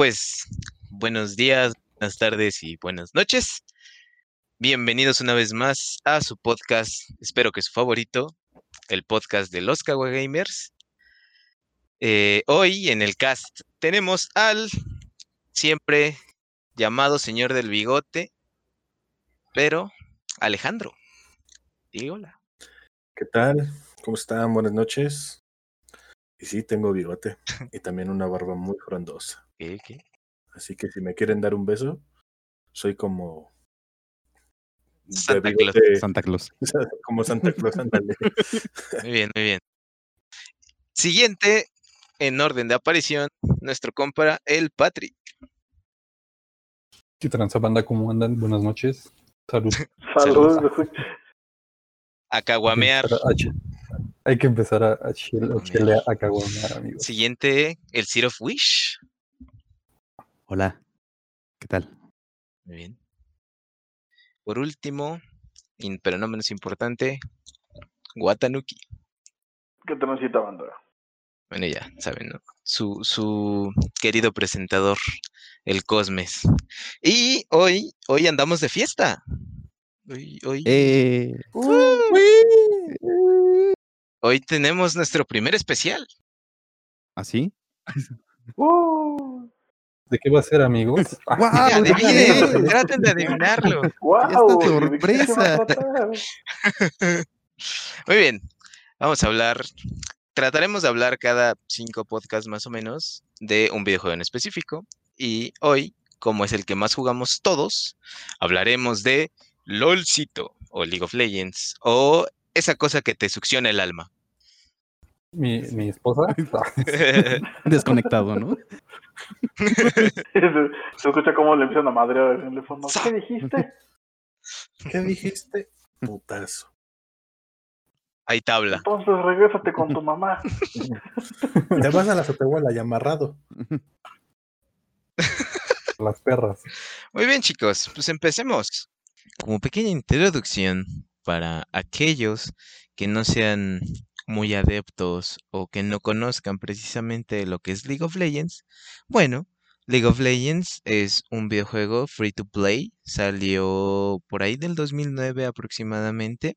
pues buenos días, buenas tardes y buenas noches. Bienvenidos una vez más a su podcast, espero que su favorito, el podcast de los Kawa Gamers. Eh, hoy en el cast tenemos al siempre llamado señor del bigote, pero Alejandro. Y hola. ¿Qué tal? ¿Cómo están? Buenas noches. Y sí, tengo bigote y también una barba muy frondosa. ¿Qué, qué? Así que si me quieren dar un beso, soy como. Santa Claus. Santa Claus. como Santa Claus, ándale. Muy bien, muy bien. Siguiente en orden de aparición, nuestro compa, el Patrick. ¿Qué tranza banda? ¿Cómo andan? Buenas noches. Salud. Saludos. A caguamear. Hay que empezar a a, chile- a chilear, a caguamear, amigos. Siguiente, el Seed of Wish. Hola, ¿qué tal? Muy bien. Por último, in- pero no menos importante, Watanuki. ¿Qué te necesita, banda? Bueno, ya saben, ¿no? Su, su querido presentador, el Cosmes. Y hoy, hoy andamos de fiesta. Hoy, hoy, Eh, hoy tenemos nuestro primer especial. ¿Así? ¡Uh! ¿De qué va a ser, amigos? Ah, ¡Guau! Adivinen, traten de adivinarlo. ¡Guau! Fiesta ¿De qué se va a sorpresa. Muy bien, vamos a hablar, trataremos de hablar cada cinco podcasts más o menos de un videojuego en específico. Y hoy, como es el que más jugamos todos, hablaremos de LOLcito o League of Legends o esa cosa que te succiona el alma. Mi, mi esposa. Desconectado, ¿no? Se, escucha cómo le empiezan a madrear el teléfono. ¿Qué dijiste? ¿Qué dijiste? Putazo. Hay tabla. Entonces regrésate con tu mamá. Te vas a la azotehuela y amarrado. Las perras. Muy bien, chicos, pues empecemos. Como pequeña introducción para aquellos que no sean muy adeptos o que no conozcan precisamente lo que es League of Legends, bueno, League of Legends es un videojuego free to play, salió por ahí del 2009 aproximadamente,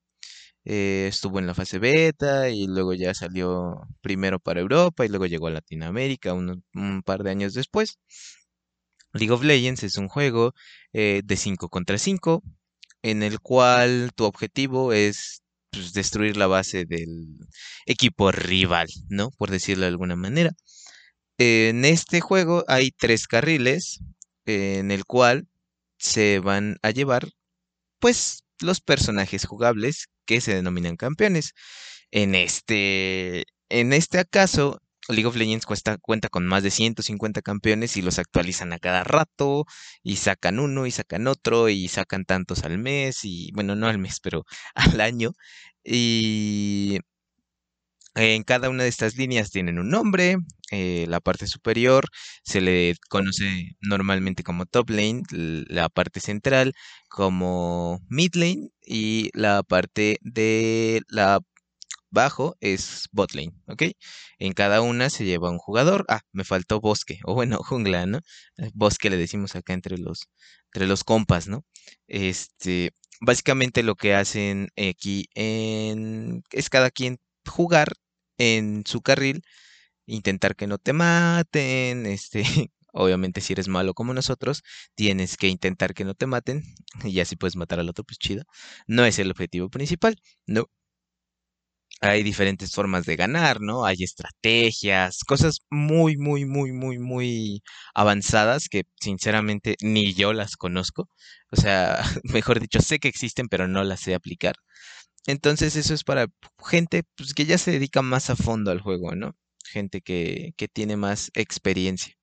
eh, estuvo en la fase beta y luego ya salió primero para Europa y luego llegó a Latinoamérica un, par de años después. League of Legends es un juego eh, de 5 contra 5 en el cual tu objetivo es pues, destruir la base del equipo rival, ¿no? Por decirlo de alguna manera. En este juego hay tres carriles en el cual se van a llevar pues los personajes jugables que se denominan campeones. En este, en este caso, League of Legends cuesta- cuenta con más de 150 campeones y los actualizan a cada rato y sacan uno y sacan otro y sacan tantos al mes y bueno, no al mes, pero al año. Y en cada una de estas líneas tienen un nombre. eh, la parte superior se le conoce normalmente como top lane, la parte central como mid lane y la parte de la bajo es bot lane, ¿ok? En cada una se lleva un jugador. Ah, me faltó bosque, o bueno, jungla, ¿no? Eh, Bosque le decimos acá entre los, entre los compas, ¿no? Este, básicamente lo que hacen aquí en, es cada quien jugar en su carril, intentar que no te maten, este, obviamente si eres malo como nosotros, tienes que intentar que no te maten, y así puedes matar al otro, pues chido. No es el objetivo principal, no. Hay diferentes formas de ganar, ¿no? Hay estrategias, cosas muy, muy, muy, muy, muy avanzadas que sinceramente ni yo las conozco. O sea, mejor dicho, sé que existen, pero no las sé aplicar. Entonces eso es para gente pues, que ya se dedica más a fondo al juego, ¿no? Gente que, que tiene más experiencia.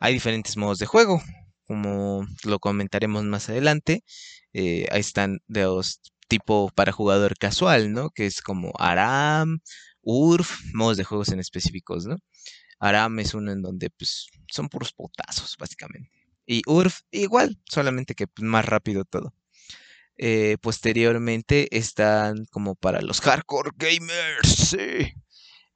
Hay diferentes modos de juego, como lo comentaremos más adelante. Eh, ahí están los tipo para jugador casual, ¿no? Que es como Aram, URF, modos de juegos en específicos, ¿no? Aram es uno en donde pues son puros potazos, básicamente. Y URF igual, solamente que pues, más rápido todo. Eh, posteriormente están como para los hardcore gamers, sí.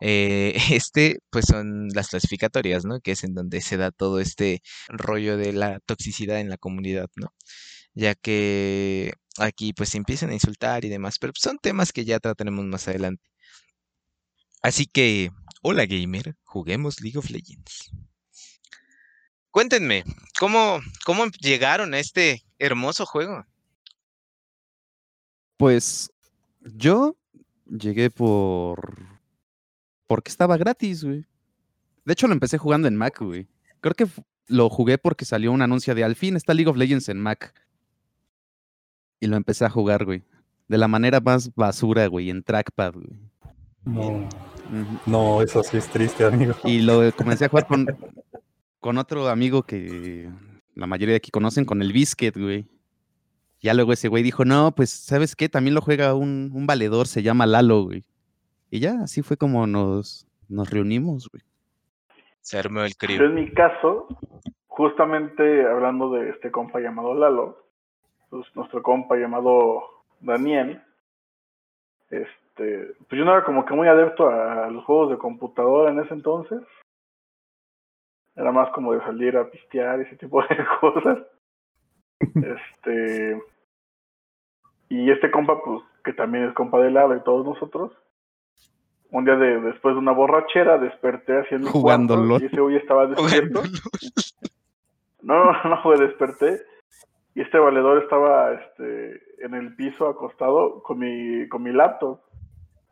Eh, este, pues son las clasificatorias, ¿no? Que es en donde se da todo este rollo de la toxicidad en la comunidad, ¿no? Ya que aquí pues se empiezan a insultar y demás, pero son temas que ya trataremos más adelante. Así que, hola gamer, juguemos League of Legends. Cuéntenme, ¿cómo, cómo llegaron a este hermoso juego? Pues yo llegué por. Porque estaba gratis, güey. De hecho, lo empecé jugando en Mac, güey. Creo que lo jugué porque salió un anuncio de al fin está League of Legends en Mac. Y lo empecé a jugar, güey. De la manera más basura, güey, en trackpad, güey. No, no, eso sí es triste, amigo. Y lo comencé a jugar con, con otro amigo que la mayoría de aquí conocen, con el Biscuit, güey. Ya luego ese güey dijo, no, pues, ¿sabes qué? También lo juega un, un valedor, se llama Lalo, güey. Y ya, así fue como nos, nos reunimos, güey. Se armó el Yo crío. en mi caso, justamente hablando de este compa llamado Lalo, pues nuestro compa llamado Daniel, este, pues yo no era como que muy adepto a los juegos de computadora en ese entonces. Era más como de salir a pistear y ese tipo de cosas. Este, y este compa, pues, que también es compa de Lalo y todos nosotros, un día de, después de una borrachera desperté haciendo Jugando LOL. y ese güey estaba despierto. No, no, no, güey, desperté. Y este valedor estaba este, en el piso acostado con mi, con mi laptop.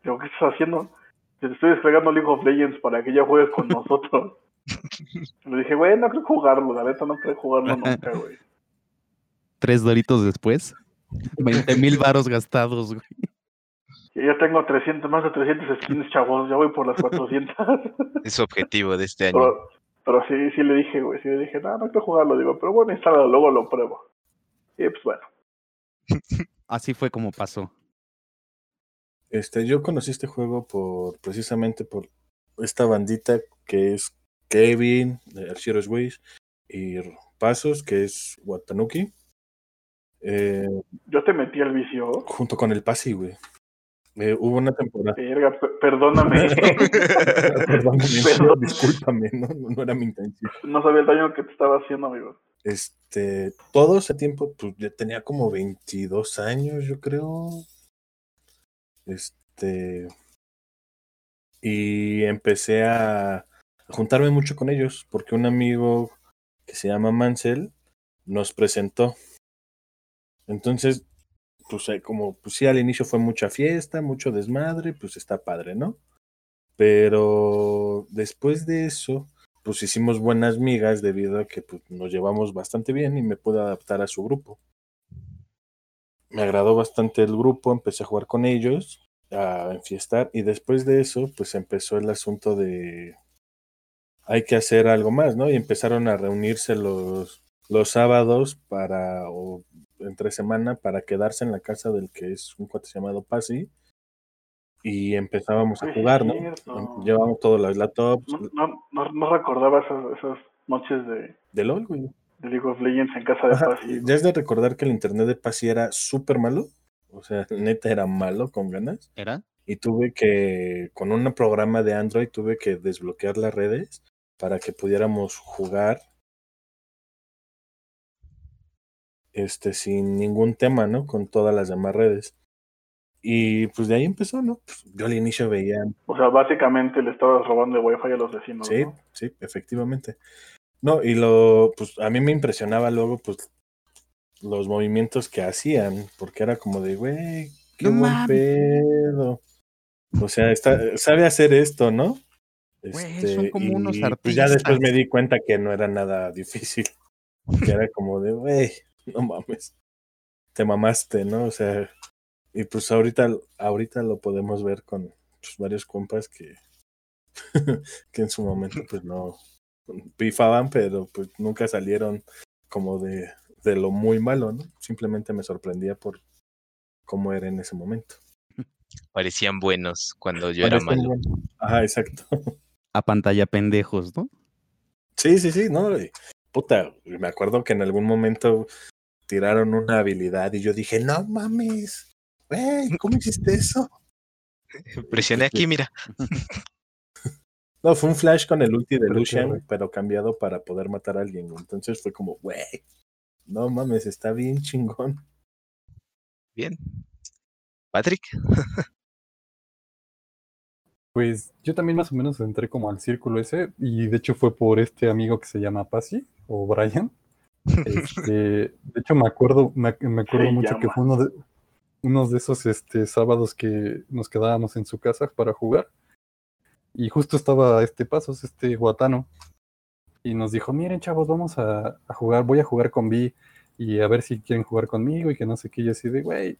Digo, ¿qué estás haciendo? Te estoy descargando League of Legends para que ya juegues con nosotros. Le dije, güey, no creo jugarlo, la neta no creo jugarlo nunca, güey. Tres doritos después, 20 mil varos gastados, güey. Y Ya tengo 300, más de 300 skins, chavos, ya voy por las 400. Es su objetivo de este año. pero, pero sí, sí le dije, güey, sí le dije, no, no quiero jugarlo, digo, pero bueno, instálalo, luego lo pruebo. Y pues bueno. Así fue como pasó. Este, yo conocí este juego por precisamente por esta bandita que es Kevin, de Archeros Ways, y Pasos, que es Watanuki, eh, Yo te metí al vicio. junto con el Pasi, güey. Eh, hubo una temporada. Verga, perdóname. Perdón, Perdón. discúlpame, ¿no? no era mi intención. No sabía el daño que te estaba haciendo, amigo. Este, todo ese tiempo, pues ya tenía como 22 años, yo creo. Este, y empecé a juntarme mucho con ellos porque un amigo que se llama Mansell nos presentó. Entonces, pues eh, como pues sí al inicio fue mucha fiesta, mucho desmadre, pues está padre, ¿no? Pero después de eso, pues hicimos buenas migas debido a que pues, nos llevamos bastante bien y me pude adaptar a su grupo. Me agradó bastante el grupo, empecé a jugar con ellos, a enfiestar y después de eso pues empezó el asunto de hay que hacer algo más, ¿no? Y empezaron a reunirse los, los sábados para, o entre semana, para quedarse en la casa del que es un cuate llamado Pasi y empezábamos a jugar, ¿no? cierto. Llevamos todos los laptops No, no, no, no recordaba esas, esas noches de, de LOL, güey. de League of Legends en casa de Ajá, Paz. y ya es de recordar que el internet de Pasi era súper malo. O sea, neta era malo con ganas. ¿Era? Y tuve que, con un programa de Android, tuve que desbloquear las redes para que pudiéramos jugar este sin ningún tema, ¿no? Con todas las demás redes. Y pues de ahí empezó, ¿no? Pues, yo al inicio veía O sea, básicamente le estabas robando el wifi a los vecinos. Sí, ¿no? sí, efectivamente. No, y lo, pues a mí me impresionaba luego, pues, los movimientos que hacían, porque era como de, güey, qué No buen pedo. O sea, está, sabe hacer esto, ¿no? Güey, son como unos y, pues ya después artistas. me di cuenta que no era nada difícil. Que era como de, güey, no mames. Te mamaste, ¿no? O sea, y pues ahorita, ahorita lo podemos ver con pues, varios compas que, que en su momento pues no pifaban, pero pues nunca salieron como de, de lo muy malo, ¿no? Simplemente me sorprendía por cómo era en ese momento. Parecían buenos cuando yo era malo. buenos. Ajá, exacto. A pantalla pendejos, ¿no? Sí, sí, sí, no. puta, me acuerdo que en algún momento tiraron una habilidad y yo dije, no mames, güey, ¿cómo hiciste eso? Presioné aquí, mira. No, fue un flash con el ulti de Lucian, pero cambiado para poder matar a alguien. güey. Entonces fue como, güey, no mames, está bien chingón. Bien. Patrick. Pues yo también más o menos entré como al círculo ese y de hecho fue por este amigo que se llama Pasi o Brian. Este, de hecho me acuerdo, me, me acuerdo Se mucho que fue uno de unos de esos este, sábados que nos quedábamos en su casa para jugar y justo estaba este Pasos, este Guatano y nos dijo, miren chavos, vamos a, a jugar, voy a jugar con Vi y a ver si quieren jugar conmigo y que no sé qué, y así de, güey,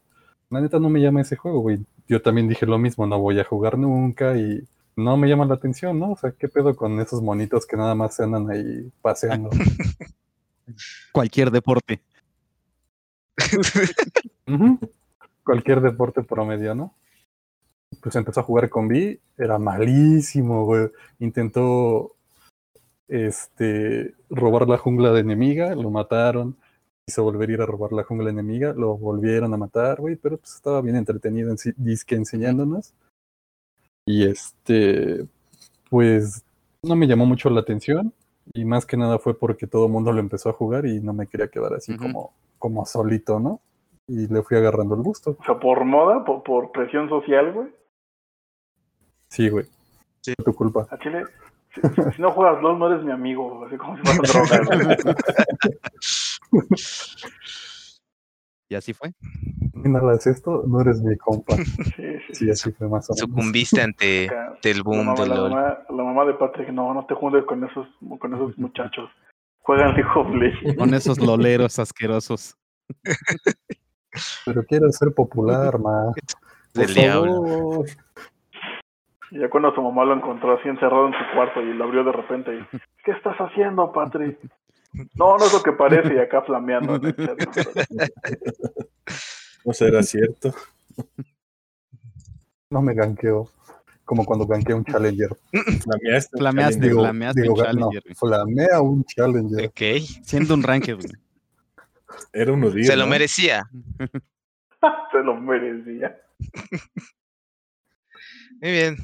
la neta no me llama ese juego, güey. Yo también dije lo mismo, no voy a jugar nunca y no me llama la atención, ¿no? O sea, ¿qué pedo con esos monitos que nada más se andan ahí paseando? Cualquier deporte. Ujú. Cualquier deporte promedio, ¿no? Pues empezó a jugar con Vi, era malísimo, güey. Intentó este robar la jungla de enemiga, lo mataron. Quiso volver a ir a robar la jungla enemiga, lo volvieron a matar, güey, pero pues estaba bien entretenido, en disque enseñándonos. Y este, pues no me llamó mucho la atención. Y más que nada fue porque todo el mundo lo empezó a jugar y no me quería quedar así como, como solito, ¿no? Y le fui agarrando el gusto. O sea, por moda, por, por presión social, güey. Sí, güey. Sí. Tu culpa. A Chile, si, si no juegas LOL, no eres mi amigo. Así como si fuera droga, güey. Y así fue. Si no hagas esto, no eres mi compa. Sí, sí, sí. Sí, así fue más o menos. Sucumbiste ante, ante el La boom mamá, de la, LOL. mamá, la mamá de Patrick, no, no te juntes con esos, con esos muchachos. Juegan League of Legends. Con esos loleros asquerosos. Pero quiero ser popular, ma. Del diablo. ya cuando su mamá lo encontró así encerrado en su cuarto y lo abrió de repente y, ¿qué estás haciendo, Patrick? No, no es lo que parece y acá flameando. en el chat, ¿no? No será cierto. No me ganqueo. Como cuando ganqueé un Challenger. Flameaste. Flameaste, challenger. Digo, flameaste digo, un Challenger. No, flamea un Challenger. Ok. Siendo un ranked, güey. Era un Se lo ¿no? merecía. Se lo merecía. Muy bien.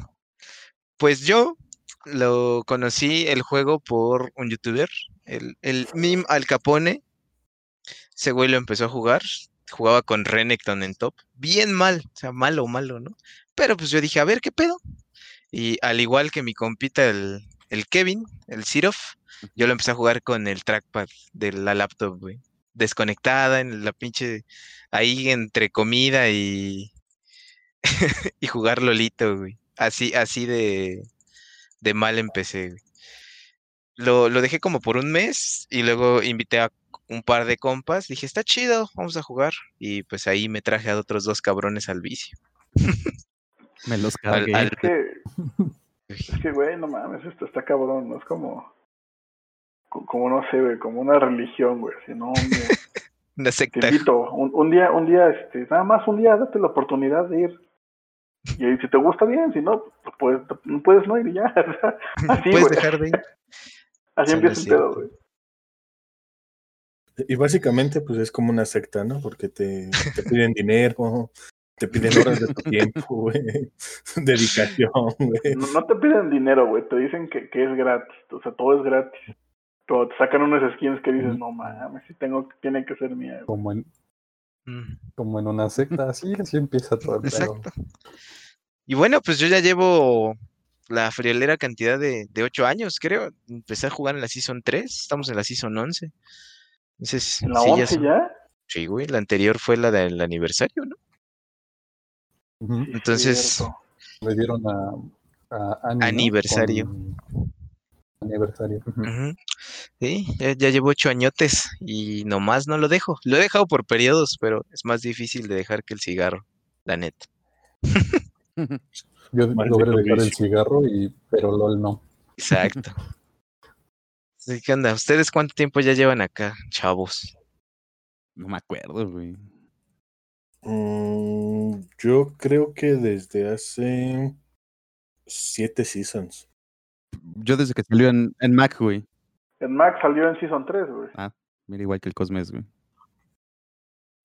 Pues yo lo conocí el juego por un youtuber, el, el Mim Al Capone. Ese güey lo empezó a jugar. Jugaba con Renekton en top. Bien mal, o sea, malo, malo, ¿no? Pero pues yo dije, a ver qué pedo. Y al igual que mi compita, el, el Kevin, el Sirof, yo lo empecé a jugar con el trackpad de la laptop, güey. Desconectada en la pinche. Ahí entre comida y. y jugar Lolito, güey. Así, así de, de mal empecé, güey. Lo, lo dejé como por un mes y luego invité a un par de compas. Dije, está chido, vamos a jugar. Y pues ahí me traje a otros dos cabrones al vicio. Me los cargué. al- Es que, es que, güey, no mames, esto está cabrón, ¿no? Es como, co- como no sé, güey, como una religión, güey. Si no, un día- Una te secta. invito, un, un día, un día, este, nada más un día, date la oportunidad de ir. Y ahí, si te gusta bien, si no, pues puedes, no puedes no ir y ya. Así, Puedes güey. dejar de ir. Así empieza el pedo, güey. Y básicamente, pues es como una secta, ¿no? Porque te, te piden dinero, te piden horas de tu tiempo, güey. Dedicación, güey. No, no te piden dinero, güey, te dicen que, que es gratis, o sea, todo es gratis. Pero te sacan unas skins que dices, no mames, si tengo, tiene que ser mía. güey". Como en, Mm, como en una secta. Así, así empieza todo el pedo. Exacto. Y bueno, pues yo ya llevo la friolera cantidad de, de 8 años, creo. Empecé a jugar en la Season 3, estamos en la Season 11. Entonces, ¿En la sí, 11 son- ya? Sí, güey, la anterior fue la del aniversario, ¿no? Entonces, cierto. Le dieron a, a Annie, ¿no? Aniversario. Con- Aniversario. Sí, ya, ya llevo ocho añotes y nomás no lo dejo. Lo he dejado por periodos, pero es más difícil de dejar que el cigarro, la neta. Yo logré dejar el cigarro, y, pero LOL no. Exacto. Así que anda, ¿ustedes cuánto tiempo ya llevan acá, chavos? No me acuerdo, güey. Mm, yo creo que desde hace siete seasons. Yo desde que salió en, en Mac, güey. En Max salió en Season 3, güey. Mira, igual que el Cosmes, güey.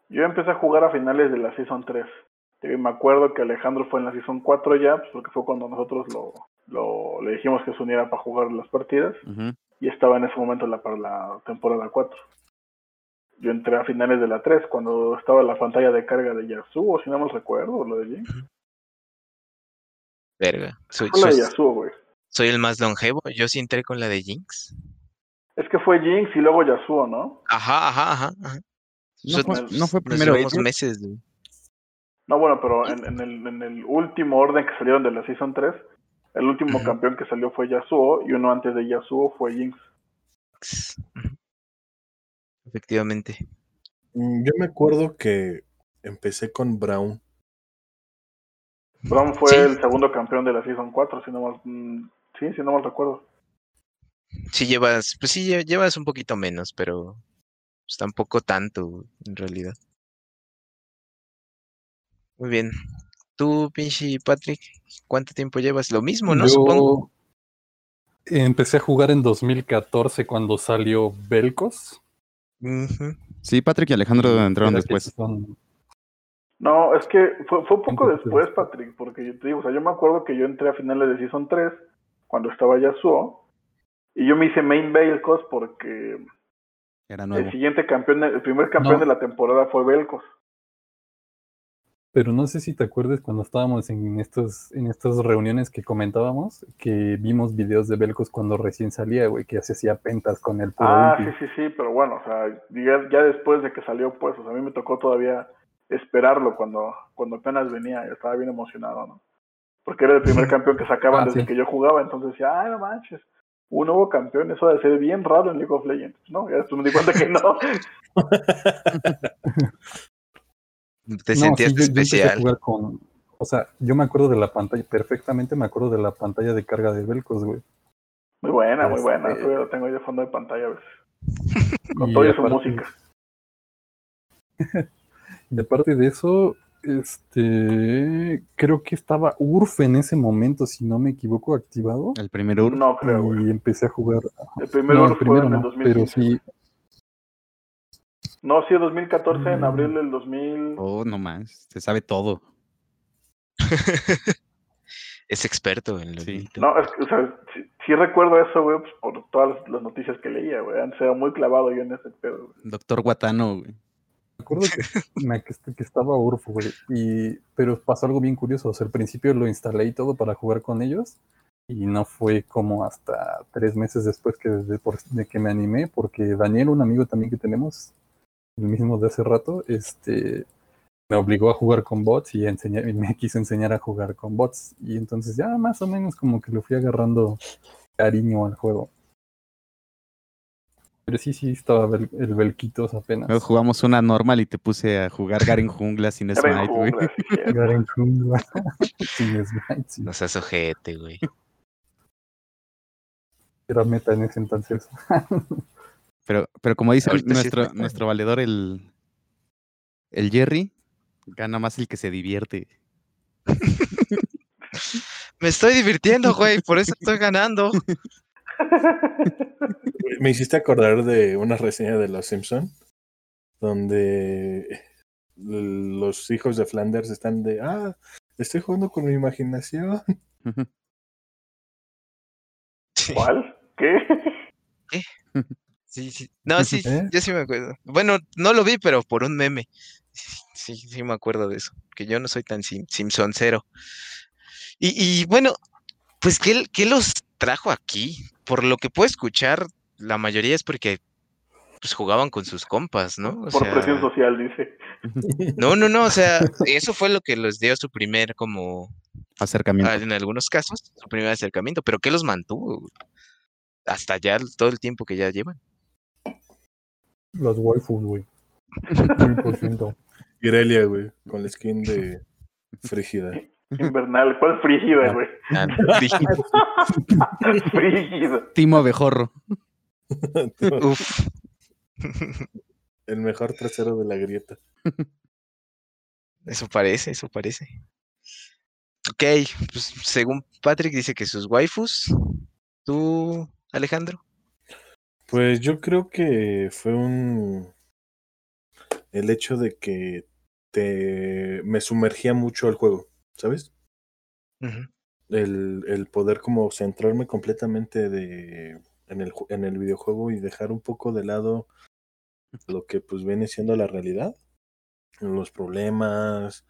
Yo empecé a jugar a finales de la Season 3. Y me acuerdo que Alejandro fue en la Season 4 ya, pues porque fue cuando nosotros lo, lo, le dijimos que se uniera para jugar las partidas y estaba en ese momento la, para la temporada 4. Yo entré a finales de la 3 cuando estaba la pantalla de carga de Yasuo, si no me recuerdo, o lo de Jinx. Verga. Soy, Fue la de Yasuo, güey. Soy el más longevo. Yo sí entré con la de Jinx. Es que fue Jinx y luego Yasuo, ¿no? Ajá, ajá, ajá. ajá. No fue, no fue primero Edward? meses, güey. No, bueno, pero en, en el, en el último orden que salieron de la Season 3, el último campeón que salió fue Yasuo y uno antes de Yasuo fue Jinx. Efectivamente. Mm, Yo me acuerdo que empecé con Brown. Brown fue Sí. el segundo campeón de la Season 4, si no mm, sí, si no mal recuerdo. Sí llevas, pues sí lle- llevas un poquito menos, pero pues tampoco tanto, en realidad. Muy bien. Tú, pinche Patrick, ¿cuánto tiempo llevas? Lo mismo, ¿no? Yo Supongo. empecé a jugar en 2014 cuando salió Belcos. Sí, Patrick y Alejandro entraron después. son- No, es que fue, fue poco Entonces- después, Patrick, porque yo te digo, o sea, yo me acuerdo que yo entré a finales de Season 3, cuando estaba Yasuo, y yo me hice main Belcos porque Era el nuevo. siguiente campeón, el primer campeón No. de la temporada fue Belcos. Pero no sé si te acuerdas cuando estábamos en estos, en estas reuniones que comentábamos, que vimos videos de Belcos cuando recién salía, güey, que se hacía pentas con el puro Ah, sí, sí, sí, pero bueno, o sea, ya, ya después de que salió, pues, o sea, a mí me tocó todavía esperarlo cuando, cuando apenas venía, yo estaba bien emocionado, ¿no? Porque era el primer campeón que sacaban Ah, desde sí. que yo jugaba, entonces decía, ay, no manches, un nuevo campeón, eso debe ser bien raro en League of Legends, ¿no? Ya después me di cuenta que no. Te No, sentías sí, yo- yo especial. jugar con, o sea, yo me acuerdo de la pantalla, perfectamente me acuerdo de la pantalla de carga de Belcos, güey. Muy buena, muy Este- buena, todavía lo tengo ahí de fondo de pantalla a veces, con toda su música. Y aparte de eso, este, creo que estaba URF en ese momento, si no me equivoco, activado. El primer Ur. No creo, güey. Y empecé a jugar. El primero no, fue el primero en el no, 2015. pero sí, No, sí, 2014, en Mm. abril del 2000. Oh, no más. Se sabe todo. Es experto en lo Sí. No, es que, o sea, sí, sí recuerdo eso, güey, pues, por todas las, noticias que leía, güey. Antes era muy clavado yo en ese pedo, güey. Doctor Guatano, güey. Me acuerdo que, me- que, est- que estaba URF, güey. Y, pero pasó algo bien curioso. O sea, al principio lo instalé y todo para jugar con ellos. Y no fue como hasta tres meses después que de, por- de que me animé, porque Daniel, un amigo también que tenemos, el mismo de hace rato, este me obligó a jugar con bots y, enseñar, y me quiso enseñar a jugar con bots. Y entonces ya más o menos como que lo fui agarrando cariño al juego. Pero sí, sí, estaba Bel- el Belquitos apenas. Luego jugamos una normal y te puse a jugar Garen Jungla sin Smite, güey. Garen Jungla. Sin smite, sí. No seas ojete, güey. Era meta en ese entonces. Pero, pero como dice Ahorita nuestro, nuestro valedor, el, el Jerry, gana más el que se divierte. Me estoy divirtiendo, güey, por eso estoy ganando. Me hiciste acordar de una reseña de Los Simpson donde los hijos de Flanders están de, ah, estoy jugando con mi imaginación. Sí, ¿Cuál? ¿Qué? sí, sí. No, sí, ¿Eh? yo sí me acuerdo. Bueno, no lo vi, pero por un meme. Sí, sí me acuerdo de eso. Que yo no soy tan sim Simpsoncero. Y, y bueno, pues, ¿qué, ¿qué los trajo aquí? Por lo que puedo escuchar, la mayoría es porque pues jugaban con sus compas, ¿no? O Por sea, presión social, dice. no, no, no, o sea, eso fue lo que les dio su primer como Acercamiento. En algunos casos, su primer acercamiento, pero ¿qué los mantuvo? Hasta ya todo el tiempo que ya llevan. Los waifus, güey. 100%. Irelia, güey, con la skin de Frígida. Invernal. ¿Cuál frígida, güey? Ah, Frígida. Timo Abejorro. Uf. El mejor trasero de la grieta. Eso parece, eso parece. Ok, pues según Patrick dice que sus waifus. ¿Tú, Alejandro? Pues yo creo que fue un el hecho de que te me sumergía mucho al juego, ¿sabes? El, el poder como centrarme completamente de, en, el, en el videojuego y dejar un poco de lado lo que pues viene siendo la realidad, los problemas,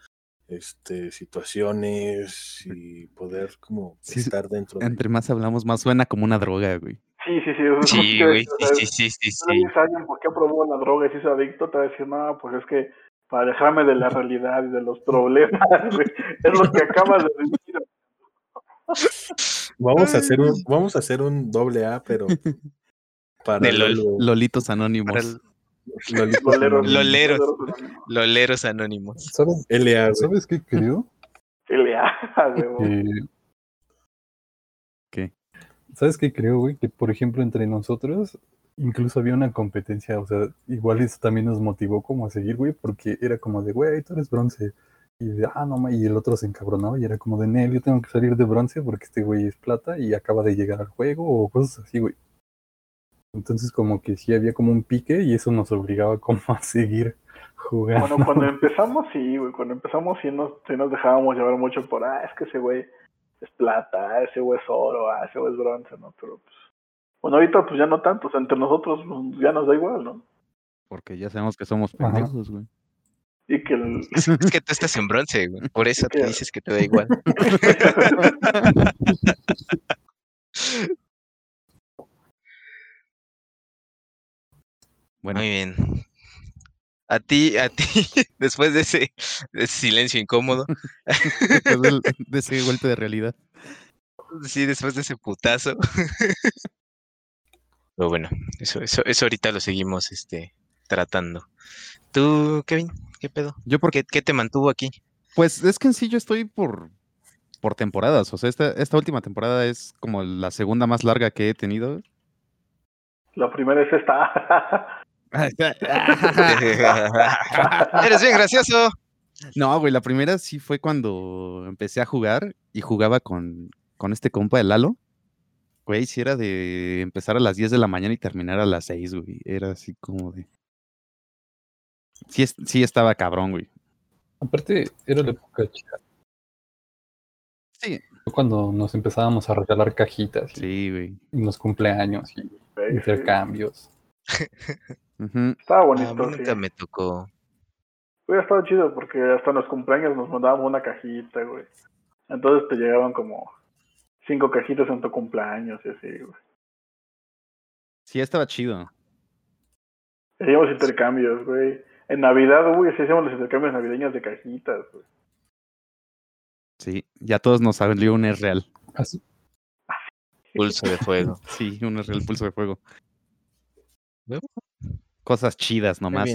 este, situaciones y poder como Sí, estar dentro de Entre más hablamos, más suena como una droga, güey. Sí, sí, sí. Sí, güey, sí, sí, sí, sí, Si alguien por qué probó la droga y se hizo adicto, te va a decir, no, pues es que para dejarme de la realidad y de los problemas, güey. Es lo que acabas de decir. Vamos a hacer un, vamos a hacer un doble A, pero para De LOL. Lolitos anónimos. Para el- Lolitos Loleros. Loleros. Anónimos. ¿Sabes, LA. ¿Sabes qué creo? LA, ¿Qué? ¿Sabes qué creo, güey? Que por ejemplo entre nosotros incluso había una competencia, o sea, igual eso también nos motivó como a seguir, güey, porque era como de, güey, tú eres bronce. Y de, ah, no, ma", y el otro se encabronaba y era como de, Nel, yo tengo que salir de bronce porque este güey es plata y acaba de llegar al juego o cosas así, güey. Entonces como que sí había como un pique y eso nos obligaba como a seguir jugando. Bueno, cuando empezamos, sí, güey. Cuando empezamos, sí nos, sí nos dejábamos llevar mucho por, ah, es que ese güey es plata, ah, ese güey es oro, ah, ese güey es bronce, ¿no? Pero pues. Bueno, ahorita pues ya no tanto, o sea, entre nosotros pues, ya nos da igual, ¿no? Porque ya sabemos que somos pendejos, güey. Y que el. Es que tú estás en bronce, güey. Por eso te dices que te da igual. Bueno, Muy bien. A ti, a ti, después de ese, de ese silencio incómodo, después del- de ese golpe de realidad. sí, después de ese putazo. Pero bueno, eso, eso, eso ahorita lo seguimos este, tratando. ¿Tú, Kevin? ¿Qué pedo? Yo porque, ¿Qué, qué te mantuvo aquí? pues es que en sí yo estoy por, por temporadas. O sea, esta, esta última temporada es como la segunda más larga que he tenido. La primera es esta. Eres bien gracioso. No, güey, la primera sí fue cuando empecé a jugar y jugaba con, con este compa de Lalo. Güey, si era de empezar a las 10 de la mañana y terminar a las 6, güey. Era así como de... Sí, es- sí estaba cabrón, güey. Aparte, era la época chida. Sí. Fue Cuando nos empezábamos a regalar cajitas y Sí, güey. en los cumpleaños y sí. intercambios. Ujú. Estaba A bonito, mí sí. nunca me tocó. Hubiera estado chido porque hasta en los cumpleaños nos mandábamos una cajita, güey. Entonces te llegaban como cinco cajitas en tu cumpleaños y así, güey. Sí, estaba chido. Hacíamos intercambios, güey. En Navidad, güey, sí hacíamos los intercambios navideños de cajitas, güey. Sí, ya a todos nos salió un es real. Así, Pulso de fuego. Sí, un es real pulso de fuego. Cosas chidas nomás.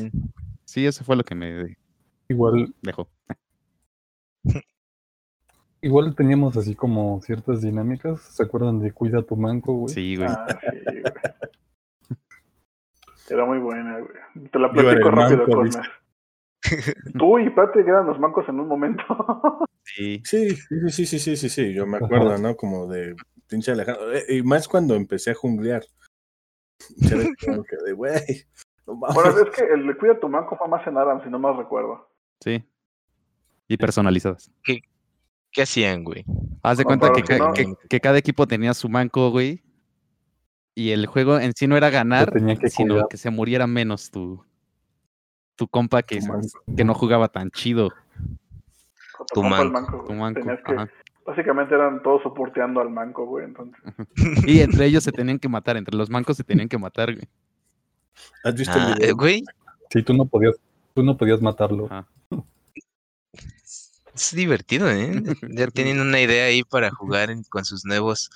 Sí, eso fue lo que me igual, dejó. Igual teníamos así como ciertas dinámicas. ¿Se acuerdan de Cuida tu manco, güey? Sí, güey. Ah, sí, güey. Era muy buena, güey. Te la platico rápido, Cosme. Tú y Pati eran los mancos en un momento. Sí. Sí, sí, sí, sí, sí, sí, sí, yo me acuerdo, ¿no? Como de pinche Alejandro. eh, Y más cuando empecé a junglear. Era como que de, güey, no bueno, es que el de Cuida tu Manco fue más en Aram, si no más recuerdo. Sí. Y personalizadas. ¿Qué hacían, güey? Haz de No, cuenta que, que ca- no. que- que cada equipo tenía su manco, güey. Y el juego en sí no era ganar, que sino cuidar. que se muriera menos tu, tu compa que, Tu que no jugaba tan chido. Tu manco. Tu ajá. básicamente eran todos soporteando al manco, güey. Entonces, Y entre ellos se tenían que matar, entre los mancos se tenían que matar, güey. ¿Has visto Ah, el eh, video? güey, Sí, tú no podías, tú no podías matarlo. Ajá. Es divertido, ¿eh? Ya tienen una idea ahí para jugar con sus nuevos,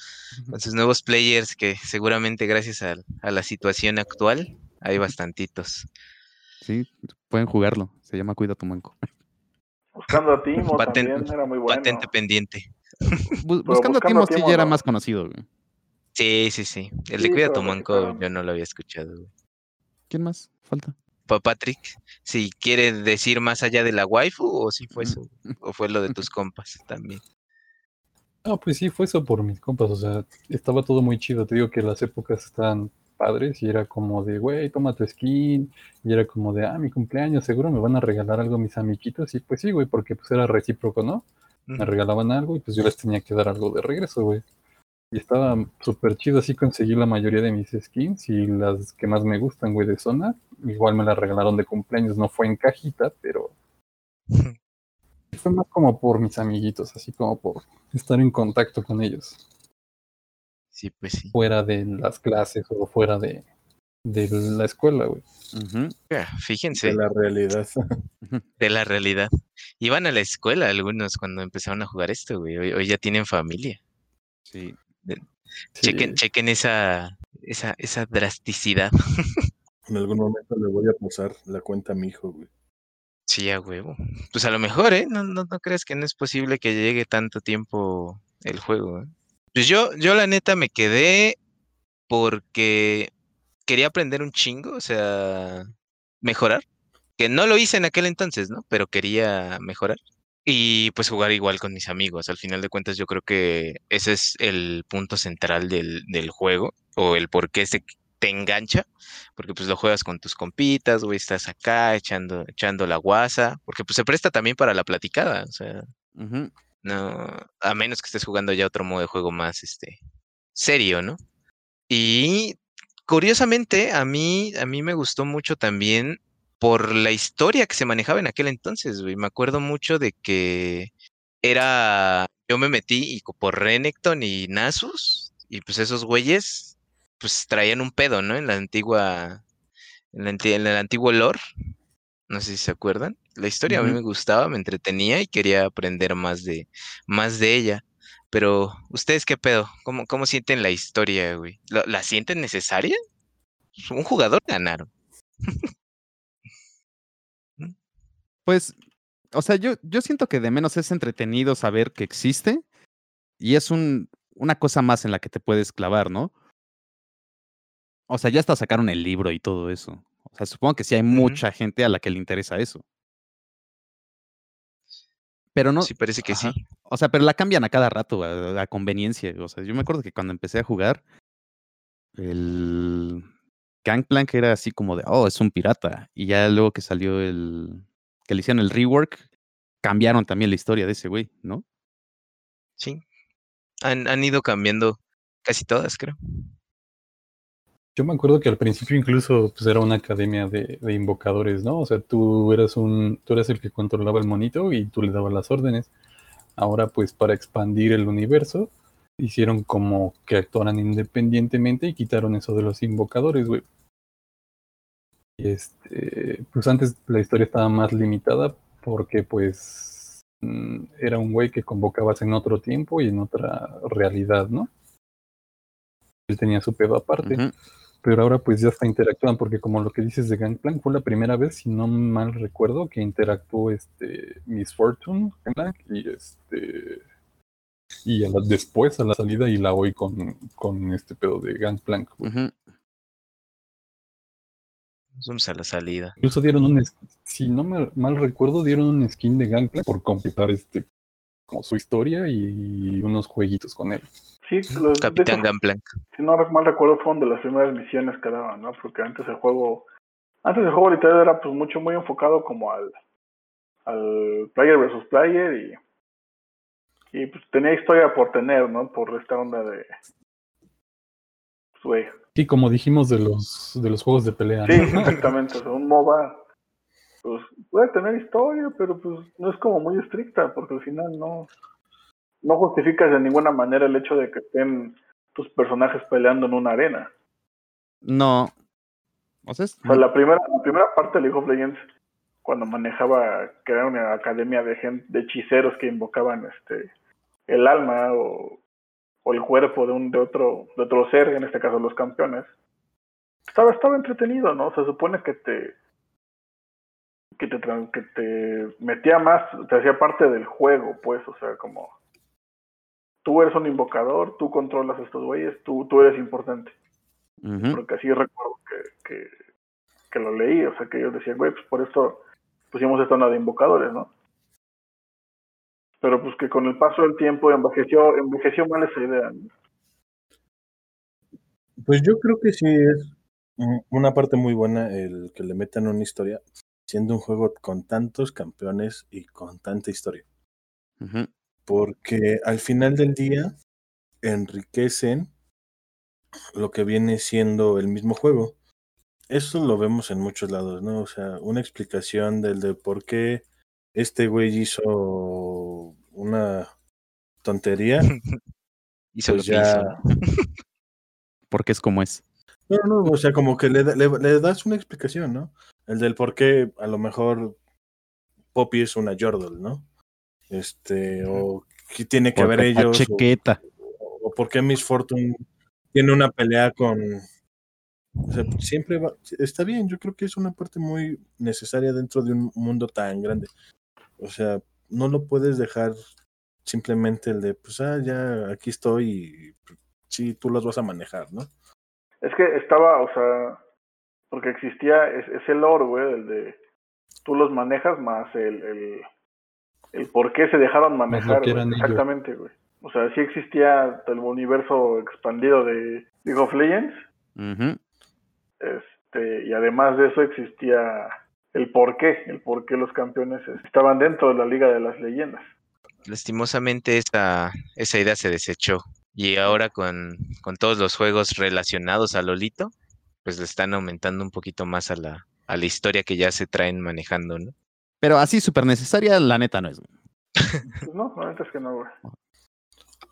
con sus nuevos players que seguramente gracias al- a, la situación actual hay bastantitos. Sí, pueden jugarlo. Se llama Cuida tu manco. buscando a Timo Patente- también era muy bueno. Patente pendiente. Bu- buscando a a Timo sí Timo, ya era más conocido, güey. Sí, sí, sí. El de Sí, Cuida tu manco yo no lo había escuchado. güey. ¿Quién más? Falta. Pa Patrick, si quiere decir más allá de la waifu o si fue eso, o fue lo de tus compas también. No, pues sí, fue eso por mis compas. O sea, estaba todo muy chido. Te digo que las épocas estaban padres y era como de, güey, toma tu skin. Y era como de, ah, mi cumpleaños, seguro me van a regalar algo mis amiguitos. Y pues sí, güey, porque pues era recíproco, ¿no? me regalaban algo y pues yo les tenía que dar algo de regreso, güey. Y estaba súper chido, así conseguí la mayoría de mis skins y las que más me gustan, güey, de zona. Igual me las regalaron de cumpleaños, no fue en cajita, pero fue más como por mis amiguitos, así como por estar en contacto con ellos, Sí, pues sí. fuera de las clases o fuera de, de la escuela, güey. Ah, Fíjense De la realidad. de la realidad. Iban a la escuela algunos cuando empezaron a jugar esto, güey. Hoy, hoy ya tienen familia. Sí. Chequen, Sí. chequen esa, esa, esa drasticidad. En algún momento le voy a pasar la cuenta a mi hijo, güey. Sí, a huevo. Pues a lo mejor, ¿eh? No, no, no creas que no es posible que llegue tanto tiempo el juego, ¿eh? Pues yo, yo la neta me quedé porque quería aprender un chingo, o sea, mejorar. Que no lo hice en aquel entonces, ¿no? Pero quería mejorar. Y pues jugar igual con mis amigos. Al final de cuentas, yo creo que ese es el punto central del, del juego. O el por qué se te engancha. Porque pues lo juegas con tus compitas, güey, estás acá echando, echando la guasa. Porque pues se presta también para la platicada. O sea, no, a menos que estés jugando ya otro modo de juego más, este, serio, ¿no? Y curiosamente, a mí, a mí me gustó mucho también por la historia que se manejaba en aquel entonces, güey. Me acuerdo mucho de que era, yo me metí y por Renekton y Nasus, y pues esos güeyes, pues traían un pedo, ¿no? En la antigua, en, la en el antiguo lore. No sé si se acuerdan. La historia a mí me gustaba, me entretenía y quería aprender más de, más de ella. Pero, ¿ustedes qué pedo? ¿Cómo, cómo sienten la historia, güey? ¿La, la sienten necesaria? Un jugador ganaron. Pues, o sea, yo, yo siento que de menos es entretenido saber que existe y es un, una cosa más en la que te puedes clavar, ¿no? O sea, ya hasta sacaron el libro y todo eso. O sea, supongo que sí hay mucha gente a la que le interesa eso. Pero no, sí, parece que ajá. sí. O sea, pero la cambian a cada rato, a, a conveniencia. O sea, yo me acuerdo que cuando empecé a jugar, el Gangplank era así como de, oh, es un pirata. Y ya luego que salió el, que le hicieron el rework, cambiaron también la historia de ese güey, ¿no? Sí. Han, han ido cambiando casi todas, creo. Yo me acuerdo que al principio incluso pues, era una academia de, de invocadores, ¿no? O sea, tú eras un, tú eras el que controlaba el monito y tú le dabas las órdenes. Ahora, pues, para expandir el universo, hicieron como que actuaran independientemente y quitaron eso de los invocadores, güey. Y este, pues antes la historia estaba más limitada porque, pues, mm, era un güey que convocabas en otro tiempo y en otra realidad, ¿no? Él tenía su pedo aparte pero ahora pues ya está interactúan porque como lo que dices de Gangplank fue la primera vez, si no mal recuerdo, que interactuó este Miss Fortune Gangplank, y este y a la- después a la salida y la hoy con, con este pedo de Gangplank. güey. Vamos a la salida. Incluso dieron un si no me mal recuerdo, dieron un skin de Gangplank por completar este como su historia y unos jueguitos con él. Sí, los, de Capitán Gangplank. si no mal recuerdo, fueron de las primeras misiones que daban, ¿no? Porque antes el juego, antes el juego literal era pues mucho, muy enfocado como al, al player versus player y, y pues tenía historia por tener, ¿no? Por esta onda de, pues, güey. Sí, como dijimos de los de los juegos de pelea. Sí, ¿no? exactamente, o sea, un MOBA, pues puede tener historia, pero pues no es como muy estricta, porque al final no, no justificas de ninguna manera el hecho de que estén tus personajes peleando en una arena. No. O sea, es O sea, la primera, la primera parte de League of Legends, cuando manejaba que era una academia de gente, de hechiceros que invocaban este el alma o, o el cuerpo de un de otro de otro ser, en este caso los campeones, estaba estaba entretenido, ¿no? Se supone que te que te que te metía más, te hacía parte del juego, pues, o sea, como tú eres un invocador, tú controlas a estos güeyes, tú tú eres importante porque así recuerdo que, que, que lo leí, o sea que ellos decían, güey, pues por esto pusimos esta onda de invocadores, ¿no? Pero pues que con el paso del tiempo envejeció, envejeció mal esa idea. ¿no? Pues yo creo que sí es un- una parte muy buena el que le metan una historia, siendo un juego con tantos campeones y con tanta historia. Porque al final del día enriquecen lo que viene siendo el mismo juego. Eso lo vemos en muchos lados, ¿no? O sea, una explicación del de por qué este güey hizo una tontería. Hizo Pues lo que hizo, ya-. Porque es como es. No, no, o sea, como que le, da- le, le das una explicación, ¿no? El del por qué a lo mejor Poppy es una Yordle, ¿no? Este, o qué tiene que ver ellos, o, Chequeta. o por qué Miss Fortune tiene una pelea con... O sea, siempre va, está bien, yo creo que es una parte muy necesaria dentro de un mundo tan grande. O sea, no lo puedes dejar simplemente el de, pues, ah, ya aquí estoy y sí, tú los vas a manejar, ¿no? Es que estaba, o sea, porque existía es- ese lore, güey, el de tú los manejas más el, el, el por qué se dejaron manejar. güey. Exactamente, güey. O sea, sí existía el universo expandido de League of Legends, este, y además de eso existía el por qué, el por qué los campeones estaban dentro de la Liga de las Leyendas. Lastimosamente esa, esa idea se desechó. Y ahora con, con todos los juegos relacionados a Lolito, pues le están aumentando un poquito más a la, a la historia que ya se traen manejando, ¿no? Pero así súper necesaria, la neta no es. güey. Pues no, la neta es que no, güey.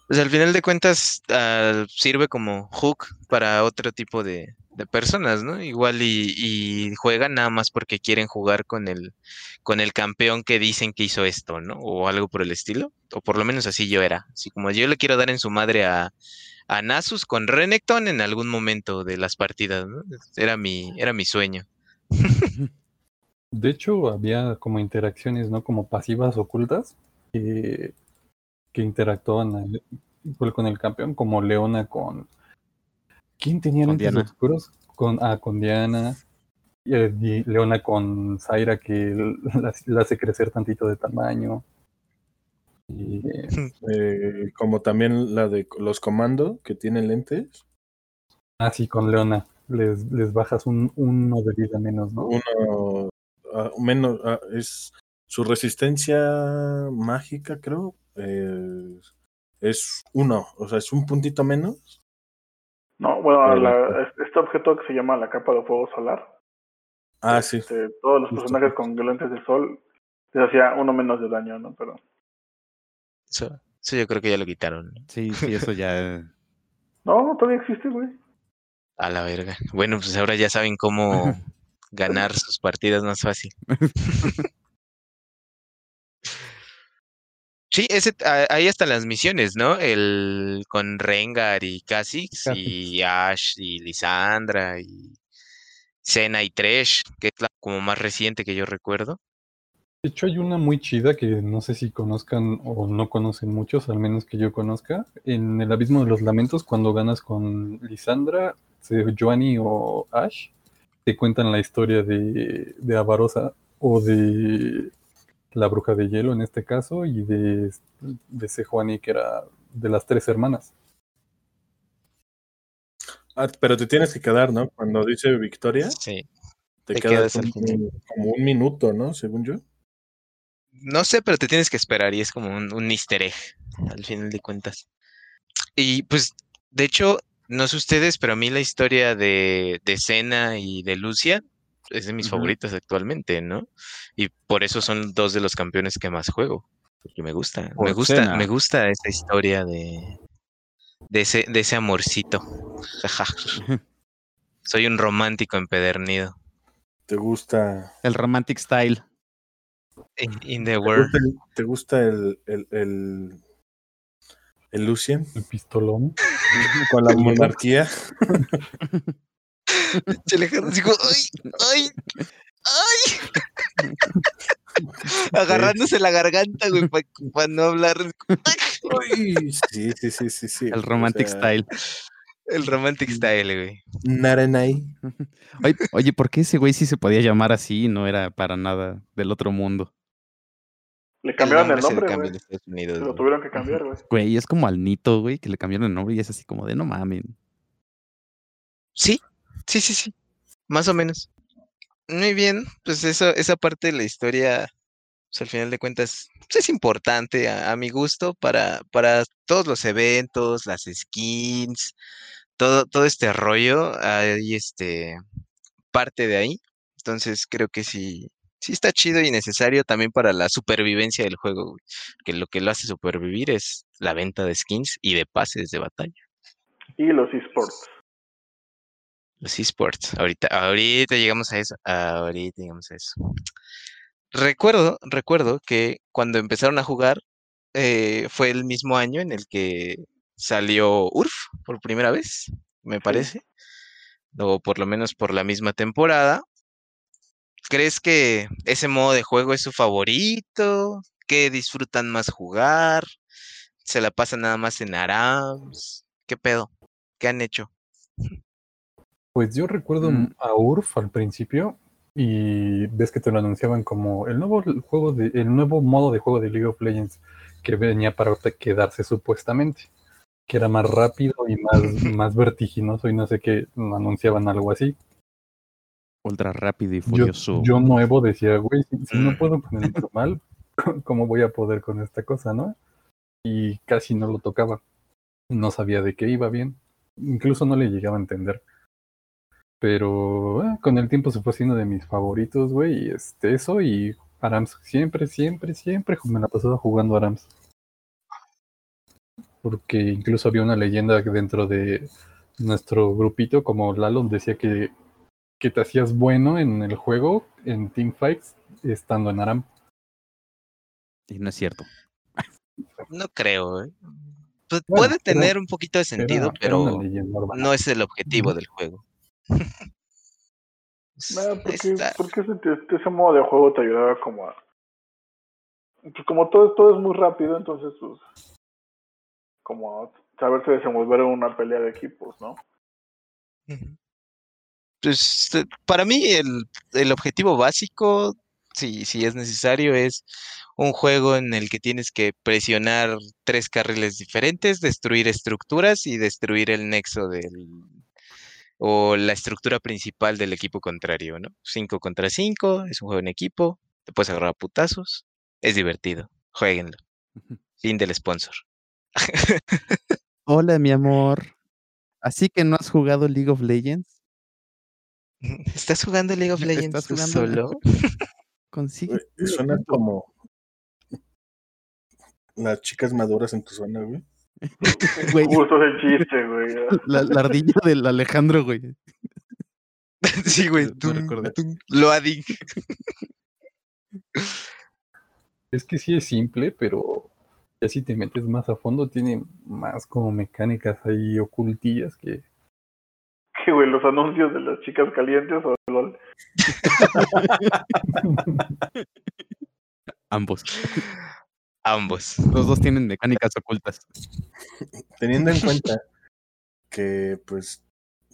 Pues al final de cuentas ah, sirve como hook para otro tipo de, de personas, ¿no? Igual y, y juegan nada más porque quieren jugar con el, con el campeón que dicen que hizo esto, ¿no? O algo por el estilo. O por lo menos así yo era. Así como yo le quiero dar en su madre a, a Nasus con Renekton en algún momento de las partidas, ¿no? Era mi, era mi sueño. De hecho, había como interacciones, ¿no? Como pasivas ocultas que, que interactuaban igual con el campeón, como Leona con. ¿Quién tenía Con lentes Diana. oscuros? Con, ah, con Diana. Y, eh, y Leona con Zaira que la, la hace crecer tantito de tamaño. Y, Eh, como también la de los comandos que tienen lentes. ah, sí, con Leona. Les, les bajas un, uno de vida menos, ¿no? Uno ah, menos ah, es su resistencia mágica, creo. eh, es uno, o sea, es un puntito menos. No, bueno, la- este objeto que se llama la capa de fuego solar, Ah, sí. este, todos los Justo, personajes justo. con lentes de sol les hacía uno menos de daño, ¿no? Pero Eso, eso yo creo que ya lo quitaron. ¿no? Sí, sí, eso ya. no, todavía existe, güey. A la verga. Bueno, pues ahora ya saben cómo ganar sus partidas más fácil. Sí, ese, ahí están las misiones, ¿no? El con Rengar y Kha'Zix y Ash y Lisandra y Senna y Thresh, que es la como más reciente que yo recuerdo. De hecho, hay una muy chida que no sé si conozcan o no conocen muchos, al menos que yo conozca. En el Abismo de los Lamentos, cuando ganas con Lisandra, Joanny o Ash, te cuentan la historia de, de Avarosa o de la Bruja de Hielo en este caso y de, de Sejuani, que era de las tres hermanas. Ah, pero te tienes que quedar, ¿no? Cuando dice victoria, Sí. te, te quedas quedas como un minuto, ¿no? Según yo. No sé, pero te tienes que esperar y es como un, un easter egg, al final de cuentas. Y pues, de hecho, no sé ustedes, pero a mí la historia de, de Senna y de Lucia es de mis Ujú. favoritas actualmente, ¿no? Y por eso son dos de los campeones que más juego. Porque me gusta, me gusta, me gusta esa historia de, de ese, de ese amorcito. Soy un romántico empedernido. ¿Te gusta, El romantic style. In, in the te world. gusta, el, te gusta el, el, el, el Lucien El pistolón. con la monarquía? Alejandro, como, ¡ay! ¡ay! ¡ay! Agarrándose la garganta, güey, para no hablar. Uy, sí, sí, sí, sí, sí. El o romantic sea, style. El romantic style, güey. Naranay. Oye, oye, ¿por qué ese güey sí se podía llamar así y no era para nada del otro mundo? Le cambiaron el se le nombre, güey. en Estados Unidos, lo güey. tuvieron que cambiar, güey. Güey, es como al Nito, güey, que le cambiaron el nombre y es así como de no mames. Sí, sí, sí, sí. Más o menos. Muy bien, pues eso, esa parte de la historia pues, al final de cuentas pues, es importante a, mi gusto para, para todos los eventos, las skins, todo, todo este rollo, hay este parte de ahí. Entonces creo que sí, sí está chido y necesario también para la supervivencia del juego, Que lo que lo hace supervivir es la venta de skins y de pases de batalla. Y los esports. Los esports. Ahorita, ahorita llegamos a eso. Ahorita llegamos a eso. Recuerdo, recuerdo que cuando empezaron a jugar, eh, fue el mismo año en el que salió URF por primera vez, me parece. O por lo menos por la misma temporada. ¿Crees que ese modo de juego es su favorito? ¿Qué disfrutan más jugar? ¿Se la pasan nada más en ARAMS? ¿Qué pedo? ¿Qué han hecho? Pues yo recuerdo Mm. a URF al principio y ves que te lo anunciaban como el nuevo juego de, el nuevo modo de juego de League of Legends que venía para quedarse supuestamente, que era más rápido y más, más vertiginoso y no sé qué, anunciaban algo así. Ultra rápido y furioso. yo nuevo decía, güey, si, si no Mm. puedo con el normal, ¿cómo voy a poder con esta cosa, no? Y casi no lo tocaba. No sabía de qué iba bien. Incluso no le llegaba a entender. Pero eh, con el tiempo se fue siendo de mis favoritos, güey. Y este, eso y Arams. Siempre, siempre, siempre me la pasaba jugando Arams. Porque incluso había una leyenda dentro de nuestro grupito, como Lalon decía que, que te hacías bueno en el juego, en Teamfights, estando en Aram. Y no es cierto. No creo, ¿eh? Bueno, puede era- tener un poquito de sentido, era pero no es el objetivo del juego. No, porque, porque ese, ese modo de juego te ayudaba como a... Pues como todo, todo es muy rápido, entonces pues... Como a saberse desenvolver en una pelea de equipos, ¿no? Pues eh, para mí el, el objetivo básico, si, si es necesario, es un juego en el que tienes que presionar tres carriles diferentes, destruir estructuras y destruir el nexo del o la estructura principal del equipo contrario, ¿no? Cinco contra cinco, es un juego en equipo, te puedes agarrar a putazos, es divertido, jueguenlo. Fin del sponsor. Hola, mi amor. Así que no has jugado League of Legends. ¿Estás jugando League of Legends ¿Estás jugando? solo? Consigue. Suena como las chicas maduras en tu zona, güey. Güey, Justo el chiste, güey. la, la ardilla del Alejandro, güey. Sí, güey. Lo- lo tum, recordé. tum, Loading. Es que sí es simple, pero ya si te metes más a fondo, tiene más como mecánicas ahí ocultillas que ¿Qué, güey? ¿Los anuncios de las chicas calientes o LOL? Ambos. Ambos. Los dos tienen mecánicas ocultas. Teniendo en cuenta que pues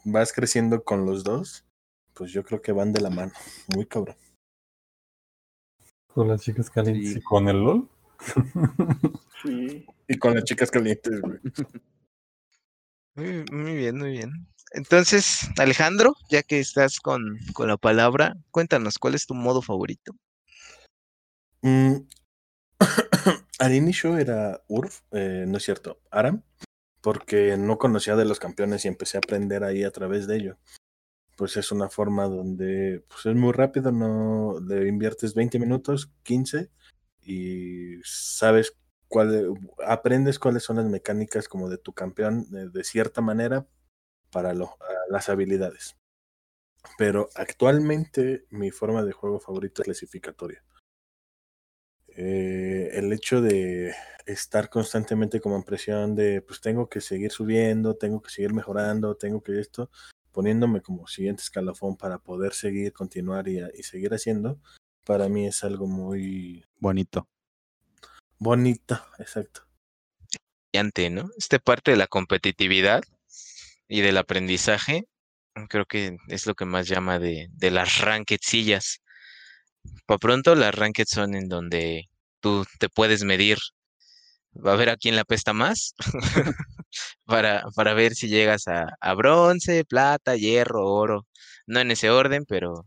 vas creciendo con los dos, pues yo creo que van de la mano. Muy cabrón. con las chicas calientes Sí. y con el LOL. Sí. Y con las chicas calientes, güey. Muy, muy bien, muy bien. Entonces, Alejandro, ya que estás con, con la palabra, cuéntanos, ¿cuál es tu modo favorito? Mm, Al inicio era Urf, eh, no es cierto, Aram, porque no conocía de los campeones y empecé a aprender ahí a través de ello. Pues es una forma donde pues es muy rápido, no le inviertes 20 minutos, 15 y sabes cuál aprendes cuáles son las mecánicas como de tu campeón de, cierta manera para las habilidades. Pero actualmente mi forma de juego favorito es clasificatoria. Eh, el hecho de estar constantemente como en presión de pues tengo que seguir subiendo, tengo que seguir mejorando, tengo que esto, poniéndome como siguiente escalafón para poder seguir, continuar y, y seguir haciendo, para mí es algo muy Bonito. bonito, exacto. Ante, ¿no? Esta parte de la competitividad y del aprendizaje, creo que es lo que más llama de, de las rankedcillas. Para pronto, las ranked son en donde tú te puedes medir. Va a ver a quién la pesta más para, para ver si llegas a, a bronce, plata, hierro, oro. No en ese orden, pero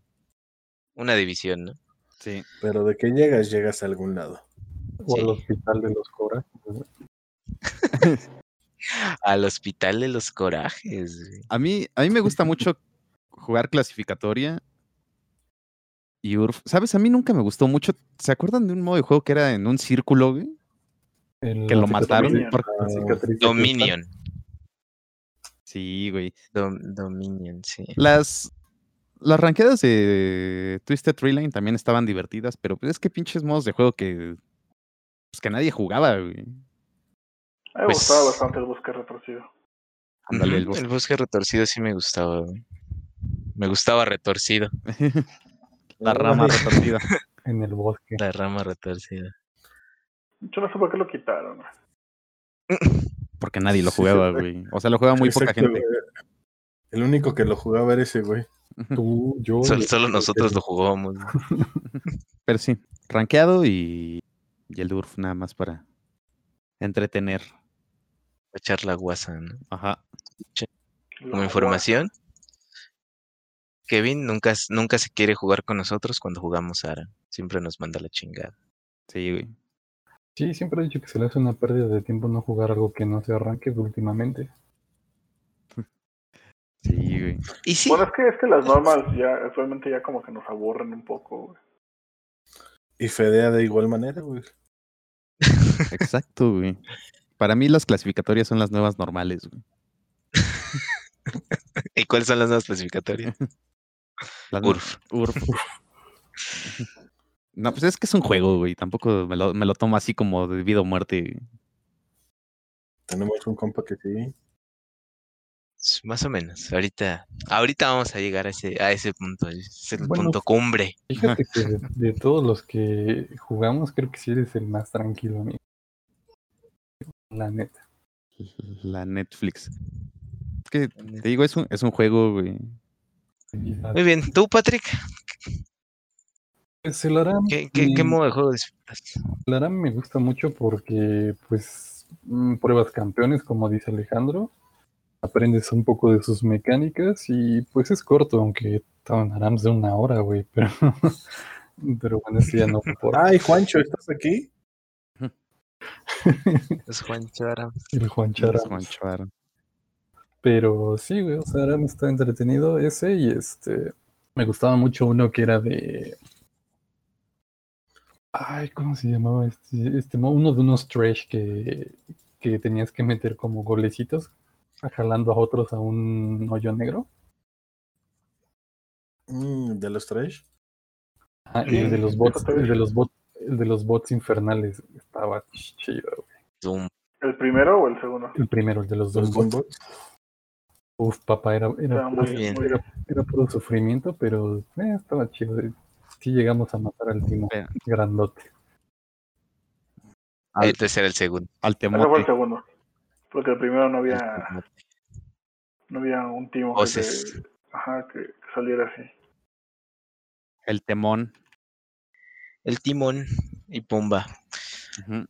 una división, ¿no? Sí. Pero de que llegas, llegas a algún lado. O Sí. al hospital de los corajes. Al hospital de los corajes. güey. A mí, a mí me gusta mucho jugar clasificatoria y URF. ¿Sabes? A mí nunca me gustó mucho. ¿Se acuerdan de un modo de juego que era en un círculo, güey? El- Que lo mataron. Dominion. por- de Dominion. Sí, güey. Dom- Dominion, sí. Las, las ranqueadas de Twisted Tree Line también estaban divertidas, pero pues es que pinches modos de juego que, pues que nadie jugaba, güey. A mí me Pues- gustaba bastante el bosque retorcido. Ándale, el bosque. el bosque retorcido sí me gustaba. güey. Me gustaba retorcido. La rama retorcida. En el bosque. La rama retorcida. Yo no sé por qué lo quitaron. Porque nadie lo jugaba, güey. O sea, lo jugaba muy poca Exacto, gente. güey. El único que lo jugaba era ese, güey. Tú, yo. Solo, y- solo nosotros lo jugábamos. Pero sí, rankeado y, y el URF nada más para entretener. Echar la guasa, ¿no? Ajá. Como información. Kevin nunca, nunca se quiere jugar con nosotros cuando jugamos Ara. Siempre nos manda la chingada. Sí, güey. Sí, siempre he dicho que se le hace una pérdida de tiempo no jugar algo que no se arranque últimamente. Sí, güey. Y sí, Bueno, es que, es que las normas ya actualmente ya como que nos aburren un poco. güey. Y Fedea de igual manera, güey. Exacto, güey. Para mí las clasificatorias son las nuevas normales, güey. ¿y cuáles son las nuevas clasificatorias? Urf. Urf. No, pues es que es un juego, güey. Tampoco me lo, me lo tomo así como de vida o muerte. Tenemos un compa que sí. Más o menos. Ahorita, ahorita vamos a llegar a ese, a ese punto. Es el Bueno, punto cumbre. Fíjate que de, de todos los que jugamos, creo que sí eres el más tranquilo, amigo. La neta. La Netflix. Es que te digo, es un, es un juego, güey. Muy bien. ¿Tú, Patrick? Pues el Aram, ¿Qué, qué, qué modo de juego disfrutas? el Aram me gusta mucho porque, pues, mm, pruebas campeones, como dice Alejandro. Aprendes un poco de sus mecánicas y, pues, es corto, aunque estaban Arams de una hora, güey. Pero, pero bueno, eso ya no por Ay, Juancho, ¿estás aquí? Es Juan Chara. el Juan Es Chara. Pero sí, güey, o sea, ahora me está entretenido ese y este, me gustaba mucho uno que era de... Ay, ¿cómo se llamaba este? este uno de unos trash que, que tenías que meter como golecitos, jalando a otros a un hoyo negro. Mm, de los tres. Ah, y el de los bots, el de los bots, el de los bots infernales, estaba chido, güey. ¿El primero o el segundo? El primero, el de los dos bots. Uf, papá, era, era, puro, muy, bien. era puro sufrimiento, pero eh, estaba chido. eh. Sí llegamos a matar al timo Espera, grandote. Al- Este era el segundo. Al Ese fue el temote. segundo. Porque el primero no había, no había un timo que, ajá, que, saliera así. El temón. El timón y Pumba.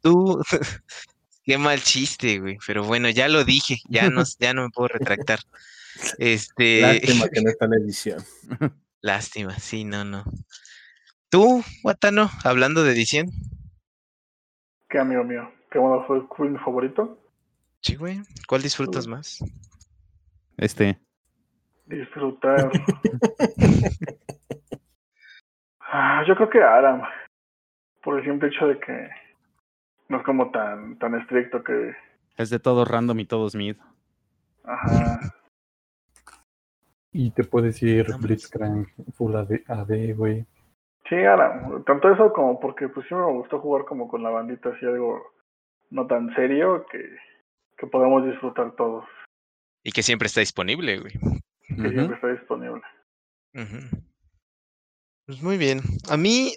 Tú. Qué mal chiste, güey. Pero bueno, ya lo dije. Ya no, ya no me puedo retractar. Este. Lástima que no está la edición. Lástima, sí, no, no. Tú, Watano, hablando de edición. ¿Qué amigo mío? ¿Qué modo fue, fue mi favorito? Sí, güey. ¿Cuál disfrutas más? Este. Disfrutar. Ah, yo creo que Aram. Por el simple hecho de que no es como tan, tan estricto que. Es de todo random y todo Smith. Ajá. Y te puedes ir Blitzcrank, Full AD, güey. Sí, Aram. Tanto eso como porque pues sí me gustó jugar como con la bandita así algo no tan serio que, que podamos disfrutar todos. Y que siempre está disponible, güey. Que siempre está disponible. Ujú. Pues muy bien. A mí,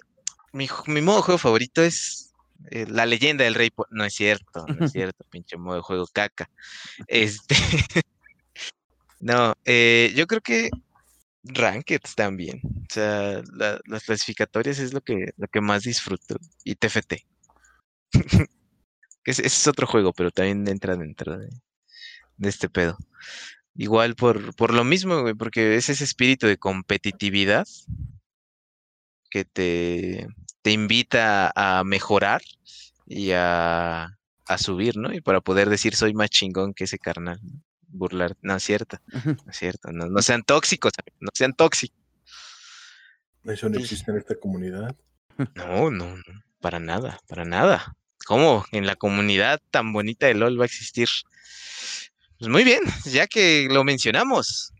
mi, mi modo de juego favorito es eh, la leyenda del rey. Po- No es cierto, no es cierto, pinche modo de juego caca. Este. no, eh, yo creo que Rankeds también. O sea, la- las clasificatorias es lo que, lo que más disfruto. Y TFT. ese es otro juego, pero también entra dentro de, de este pedo. Igual por, por lo mismo, güey, porque es ese espíritu de competitividad que te, te invita a mejorar y a, a subir, ¿no? Y para poder decir soy más chingón que ese carnal. ¿no? Burlar, no es cierto, no es cierto, no, no sean tóxicos, no sean tóxicos. Eso no existe en esta comunidad. No, no, no, para nada, para nada. ¿Cómo en la comunidad tan bonita de LOL va a existir? Pues muy bien, ya que lo mencionamos.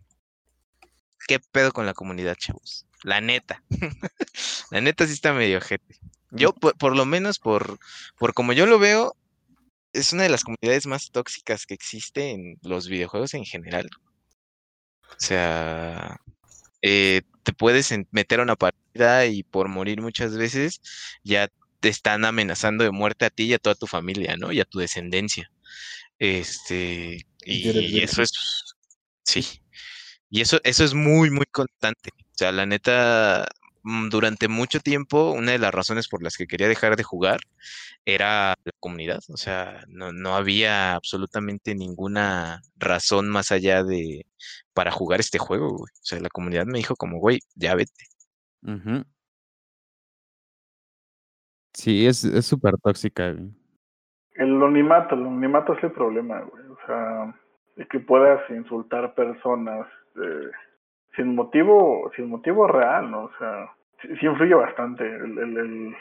¿Qué pedo con la comunidad, chavos? La neta. la neta sí está medio ojete. Yo, por, por lo menos, por, por como yo lo veo, es una de las comunidades más tóxicas que existe en los videojuegos en general. O sea, eh, te puedes meter a una partida y por morir muchas veces ya te están amenazando de muerte a ti y a toda tu familia, ¿no? Y a tu descendencia. Este, Y y eso es, sí. Y eso, eso es muy, muy constante. O sea, la neta, mm, durante mucho tiempo, una de las razones por las que quería dejar de jugar era la comunidad. O sea, no, no había absolutamente ninguna razón más allá de para jugar este juego, güey. O sea, la comunidad me dijo como, güey, ya vete. Sí, es es súper tóxica, güey. El anonimato, el anonimato es el problema, güey. O sea, de que puedas insultar personas eh, sin motivo, sin motivo real, ¿no? O sea, sí, sí influye bastante el, el, el,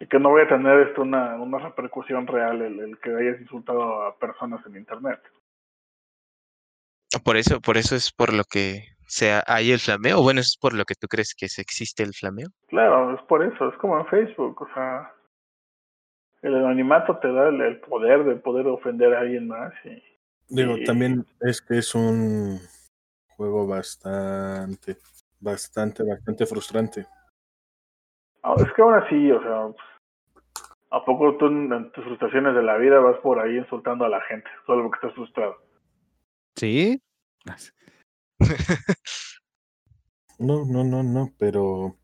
el que no vaya a tener esto una, una repercusión real el, el que hayas insultado a personas en internet. Por eso, por eso es por lo que sea, hay el flameo. Bueno, es por lo que tú crees que se existe el flameo. Claro, es por eso, es como en Facebook, o sea, el anonimato te da el, el poder de poder ofender a alguien más y Digo, también es que es un juego bastante, bastante, bastante frustrante. Ah, es que aún así, o sea, ¿a poco tú en, en tus frustraciones de la vida vas por ahí insultando a la gente solo porque estás frustrado? ¿Sí? No, no, no, no, pero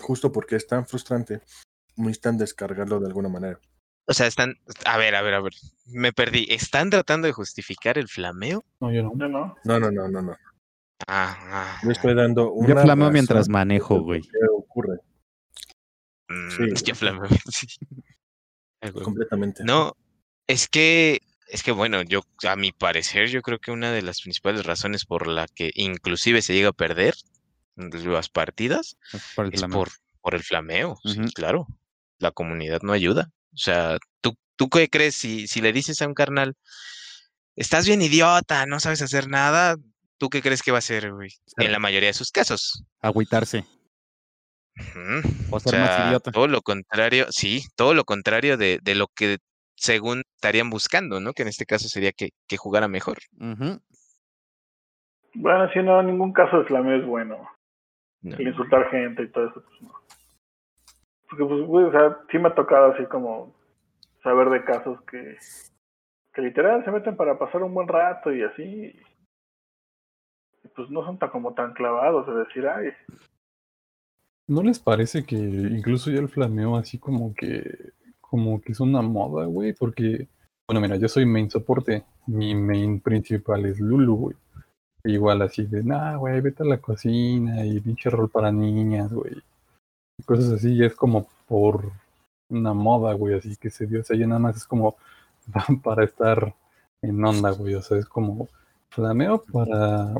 justo porque es tan frustrante, necesitan descargarlo de alguna manera. O sea, están, a ver, a ver, a ver, me perdí. ¿Están tratando de justificar el flameo? No, yo no. ¿No? ¿no? No, no, no, no, no. Ah, ah, Yo estoy dando una Yo flameo razón mientras manejo, por güey. qué ocurre mm, sí, yo flameo, sí. Completamente. No, es que, es que bueno, yo, a mi parecer, yo creo que una de las principales razones por la que inclusive se llega a perder las partidas Es por el es flameo. por, por el flameo, sí, claro. La comunidad no ayuda. O sea, ¿tú, tú qué crees si, si le dices a un carnal, estás bien idiota, no sabes hacer nada? ¿Tú qué crees que va a hacer, güey? En la mayoría de sus casos. Agüitarse. O O ser más sea, idiota. todo lo contrario, sí, todo lo contrario de, de lo que según estarían buscando, ¿no? Que en este caso sería que, que jugara mejor. Bueno, si no, en ningún caso el flameo es bueno. ¿no? El insultar gente y todo eso, pues no. Porque, pues, güey, o sea, sí me ha tocado así como saber de casos que, que literal se meten para pasar un buen rato y así. Y pues no son tan como tan clavados de decir, ay, ¿No les parece que incluso ya el flameo así como que como que es una moda, güey? Porque, bueno, mira, yo soy main soporte. Mi main principal es Lulu, güey. Igual así de, nah, güey, vete a la cocina y pinche rol para niñas, güey. Y Cosas así, ya es como por una moda, güey, así que se dio. O sea, ya nada más es como para estar en onda, güey. O sea, es como flameo para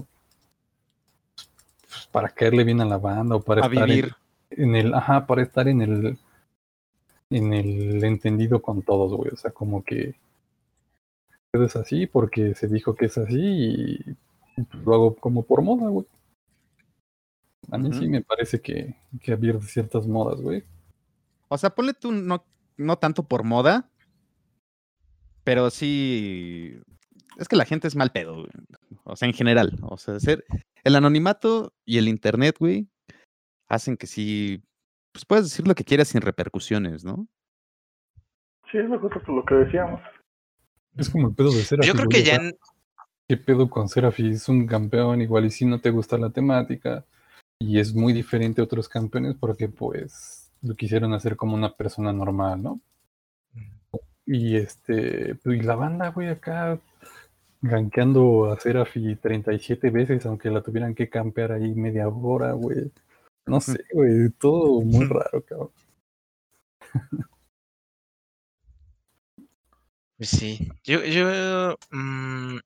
pues, para caerle bien a la banda o para A estar en- vivir. en el, ajá, para estar en el, en el entendido con todos, güey. O sea, como que es así porque se dijo que es así y lo hago como por moda, güey. A mí sí me parece que, que había ciertas modas, güey. O sea, ponle tú no, no tanto por moda, pero sí. Es que la gente es mal pedo, güey. O sea, en general. O sea, ser, el anonimato y el internet, güey, hacen que sí. Pues puedes decir lo que quieras sin repercusiones, ¿no? sí, es lo justo por lo que decíamos. Es como el pedo de Serafi. Yo creo que ya, en- ¿Qué pedo con Serafi? Es un campeón igual y si no te gusta la temática y es muy diferente a otros campeones porque pues lo quisieron hacer como una persona normal, ¿no? Y este, pues, y la banda, güey, acá gankeando a Serafi 37 veces, aunque la tuvieran que campear ahí media hora, güey. No sé, güey, todo muy raro, cabrón. Pues sí, yo, yo, mm,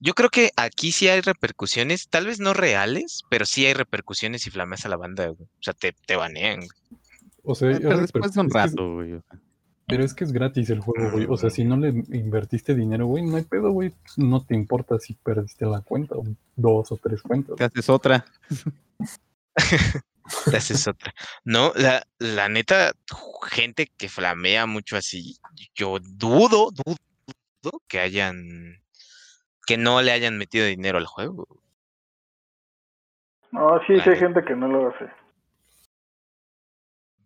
yo creo que aquí sí hay repercusiones, tal vez no reales, pero sí hay repercusiones si flameas a la banda, güey. O sea, te, te banean. güey. O sea, Pero después de un rato, güey. Pero es que es gratis el juego, güey. O sea, si no le invertiste dinero, güey, no hay pedo, güey. No te importa si perdiste la cuenta, o dos o tres cuentas. Te haces otra. Te haces otra. No, la, la neta, gente que flamea mucho así, yo dudo, dudo, dudo que hayan, que no le hayan metido dinero al juego. No, sí, sí hay gente que no lo hace.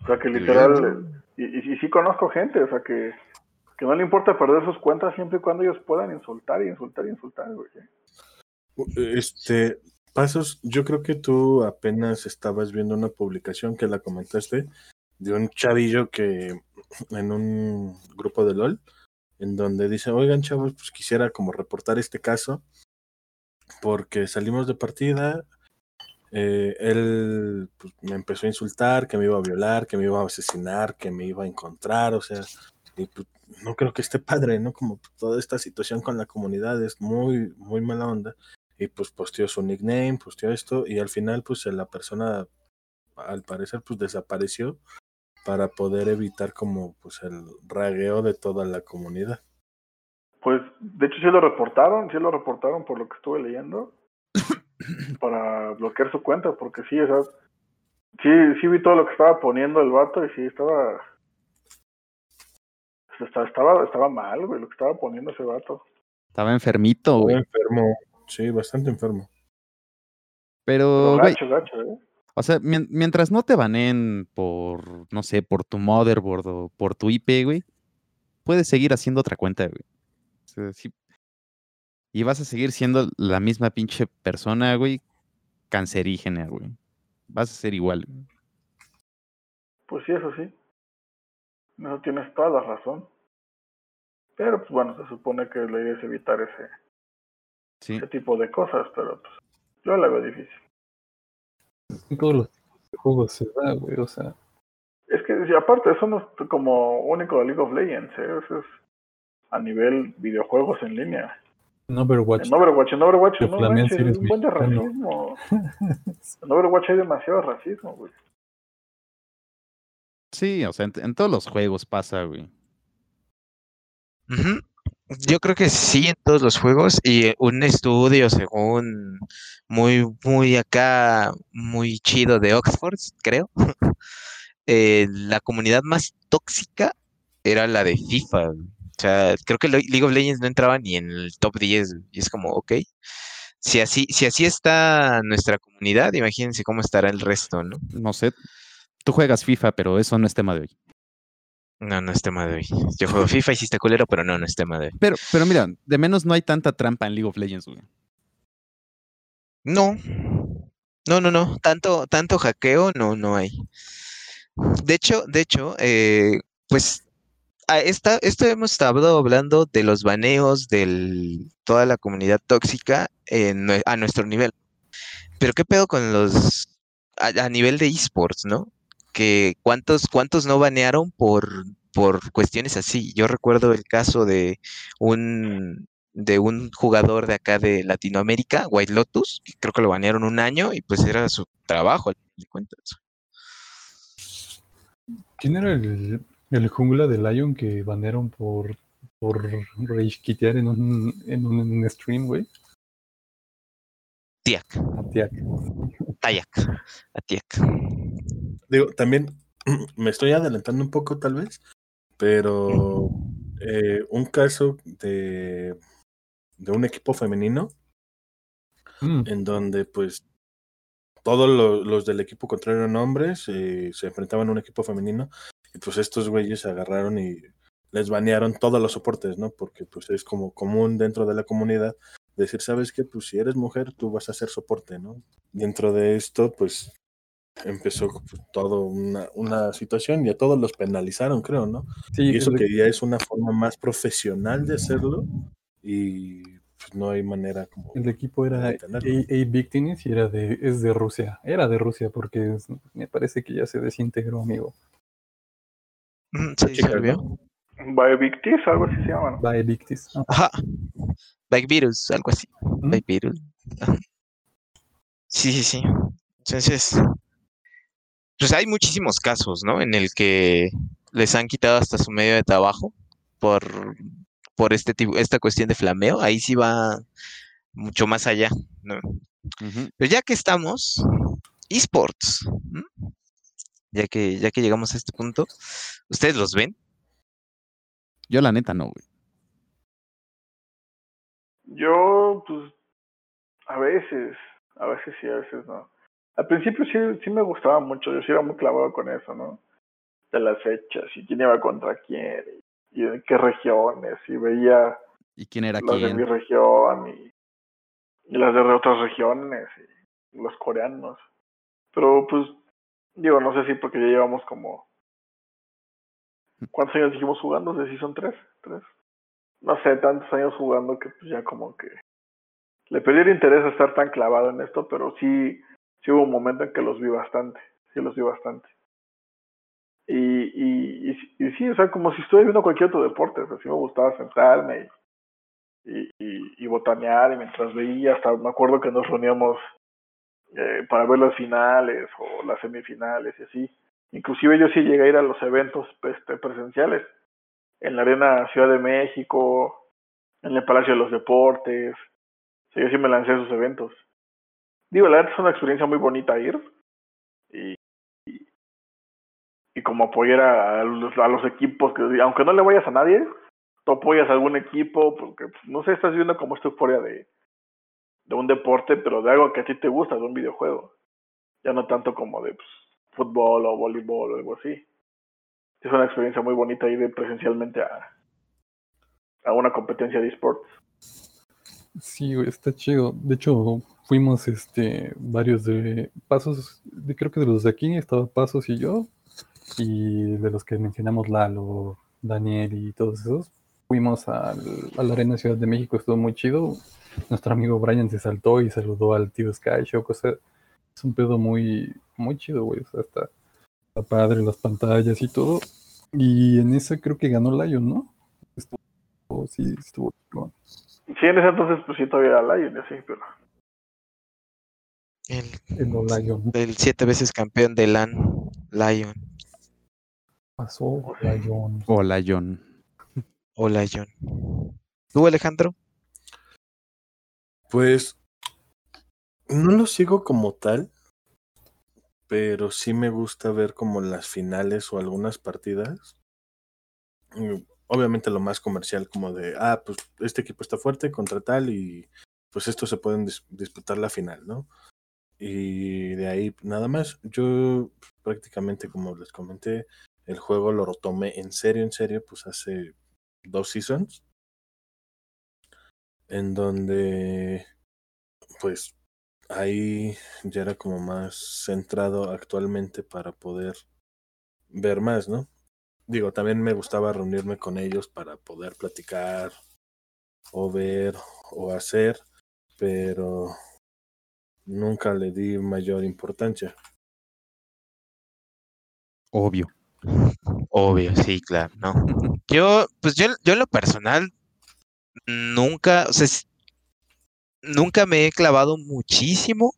O sea, que Yo literal, y, y, sí conozco gente, o sea, que, que no le importa perder sus cuentas siempre y cuando ellos puedan insultar y insultar y insultar. Este, Pasos, yo creo que tú apenas estabas viendo una publicación que la comentaste de un chavillo que en un grupo de LOL, en donde dice, oigan chavos, pues quisiera como reportar este caso, porque salimos de partida, eh, él pues, me empezó a insultar, que me iba a violar, que me iba a asesinar, que me iba a encontrar, o sea, y pues, no creo que esté padre, ¿no? Como toda esta situación con la comunidad es muy, muy mala onda y pues posteó su nickname, posteó esto y al final pues la persona al parecer pues desapareció para poder evitar como pues el ragueo de toda la comunidad. Pues, de hecho, sí lo reportaron, sí lo reportaron por lo que estuve leyendo, para bloquear su cuenta, porque sí, o sea, sí, sí vi todo lo que estaba poniendo el vato y sí estaba, estaba, estaba, estaba mal, güey, lo que estaba poniendo ese vato. Estaba enfermito, güey. enfermo, sí, bastante enfermo. Pero, Pero güey, gacho, gacho, ¿eh? o sea, mien- mientras no te baneen por, no sé, por tu motherboard o por tu IP, güey, puedes seguir haciendo otra cuenta, güey. O sea, sí. Y vas a seguir siendo la misma pinche persona, güey, cancerígena, güey. Vas a ser igual. güey. Pues sí, eso sí. No tienes toda la razón. Pero, pues bueno, se supone que la idea es evitar ese, Sí. ese tipo de cosas, pero pues yo la veo difícil. En todos los juegos se da, güey. O sea, Es que, si aparte, eso no es como único de League of Legends, ¿eh? Eso es a nivel videojuegos en línea. En Overwatch. En Overwatch, en Overwatch, si eres es un buen de racismo. En Overwatch hay demasiado racismo, güey. Sí, o sea, en, en todos los juegos pasa, güey. Ujú. Yo creo que sí en todos los juegos y eh, un estudio según muy, muy acá, muy chido de Oxford, creo. eh, la comunidad más tóxica era la de FIFA. güey. O sea, creo que Le- League of Legends no entraba ni en el top 10 güey, y es como, ok. Si así, si así está nuestra comunidad, imagínense cómo estará el resto, ¿no? No sé. Tú juegas FIFA, pero eso no es tema de hoy. No, no es tema de hoy. Yo juego FIFA y sí está culero, pero no, no es tema de hoy. Pero, pero mira, de menos no hay tanta trampa en League of Legends, güey. No, no, no, no, tanto, tanto hackeo no, no hay. De hecho, de hecho, eh, pues esta, esto hemos estado hablando de los baneos de toda la comunidad tóxica a nuestro nivel. Pero qué pedo con los a, nivel de esports, ¿no? Que cuántos, cuántos no banearon por, por cuestiones así. Yo recuerdo el caso de un de un jugador de acá de Latinoamérica, White Lotus, que creo que lo banearon un año y pues era su trabajo, de cuentas. ¿Quién era el, el jungla de Lion que banearon por, por rage quitear en un, en un stream, güey? Tiak, A Tiak. Tayak, Atiak. Digo, también me estoy adelantando un poco tal vez, pero eh, un caso de, de un equipo femenino Mm, en donde pues todos lo- los del equipo contrario eran hombres, eh, se enfrentaban a un equipo femenino y pues estos güeyes se agarraron y les banearon todos los soportes, ¿no? Porque pues es como común dentro de la comunidad decir, ¿sabes qué? Pues si eres mujer, tú vas a hacer soporte, ¿no? Dentro de esto, pues empezó pues, todo una, una situación y a todos los penalizaron, creo, ¿no? sí, Y eso que ya es una forma más profesional de hacerlo y pues, no hay manera como... El equipo era A, de. Victinis y era de, es de Rusia. Era de Rusia porque es- me parece que ya se desintegró, amigo. Sí, sirvió. ¿no? Biovictis, algo así se llama, ¿no? Victis. Ah, Ajá. Bike virus, algo así. ¿Mm? Bike virus. Ajá. Sí, sí, sí. Entonces, pues hay muchísimos casos, ¿no? En el que les han quitado hasta su medio de trabajo por, por este tipo, esta cuestión de flameo. Ahí sí va mucho más allá, ¿no? Pero ya que estamos, esports, ¿m? Ya que, ya que llegamos a este punto, ¿ustedes los ven? Yo la neta no, güey. Yo, pues, a veces, a veces sí, a veces no. Al principio sí, sí me gustaba mucho, yo sí era muy clavado con eso, ¿no? De las fechas, y quién iba contra quién, y, en qué regiones, y veía ¿Y quién era las de mi quién? región, y, y las de otras regiones, y los coreanos. Pero, pues, digo, no sé si porque ya llevamos como... ¿Cuántos años dijimos jugando? ¿De Season 3? ¿Tres? No sé, tantos años jugando que pues ya como que... Le perdí el interés a estar tan clavado en esto, pero sí, sí hubo un momento en que los vi bastante, sí los vi bastante. Y, y, y, y sí, o sea, como si estuviera viendo cualquier otro deporte, o sí me gustaba sentarme y, y botanear y mientras veía, hasta me acuerdo que nos reuníamos eh, para ver las finales o las semifinales y así. Inclusive yo sí llegué a ir a los eventos este, presenciales, en la Arena Ciudad de México, en el Palacio de los Deportes, sí, yo sí me lancé a esos eventos. Digo, la verdad es una experiencia muy bonita ir y, y, y como apoyar a los, a los equipos, que aunque no le vayas a nadie, tú apoyas a algún equipo, porque pues, no sé, estás viendo como esta euforia de, de un deporte, pero de algo que a ti te gusta, de un videojuego. Ya no tanto como de pues, fútbol o voleibol o algo así. Es una experiencia muy bonita ir presencialmente a, a una competencia de esports. Sí, güey, está chido. De hecho, fuimos este varios de Pasos, de, creo que de los de aquí estaba Pasos y yo, y de los que mencionamos Lalo, Daniel y todos esos, fuimos al, a la Arena Ciudad de México, estuvo muy chido. Nuestro amigo Brian se saltó y saludó al tío Sky Show, o sea, es un pedo muy, muy chido, güey. O sea, está, está padre las pantallas y todo. Y en esa creo que ganó Lion, ¿no? Estuvo, sí, estuvo bueno. Sí, en ese entonces pues sí todavía era Lion, así, pero... El, El Lion. el siete veces campeón de LAN, Lion. Pasó Lion. Hola, John. Hola, John. ¿Tú, Alejandro? Pues no lo sigo como tal, pero sí me gusta ver como las finales o algunas partidas. Mm, Obviamente lo más comercial como de, ah, pues este equipo está fuerte contra tal y pues estos se pueden dis disputar la final, ¿no? Y de ahí nada más. Yo prácticamente como les comenté, el juego lo retomé en serio, en serio, pues hace dos seasons. En donde pues ahí ya era como más centrado actualmente para poder ver más, ¿no? Digo, también me gustaba reunirme con ellos para poder platicar o ver o hacer, pero nunca le di mayor importancia. Obvio. Obvio, sí, claro, ¿no? Yo, pues yo, yo en lo personal, nunca, o sea, nunca me he clavado muchísimo,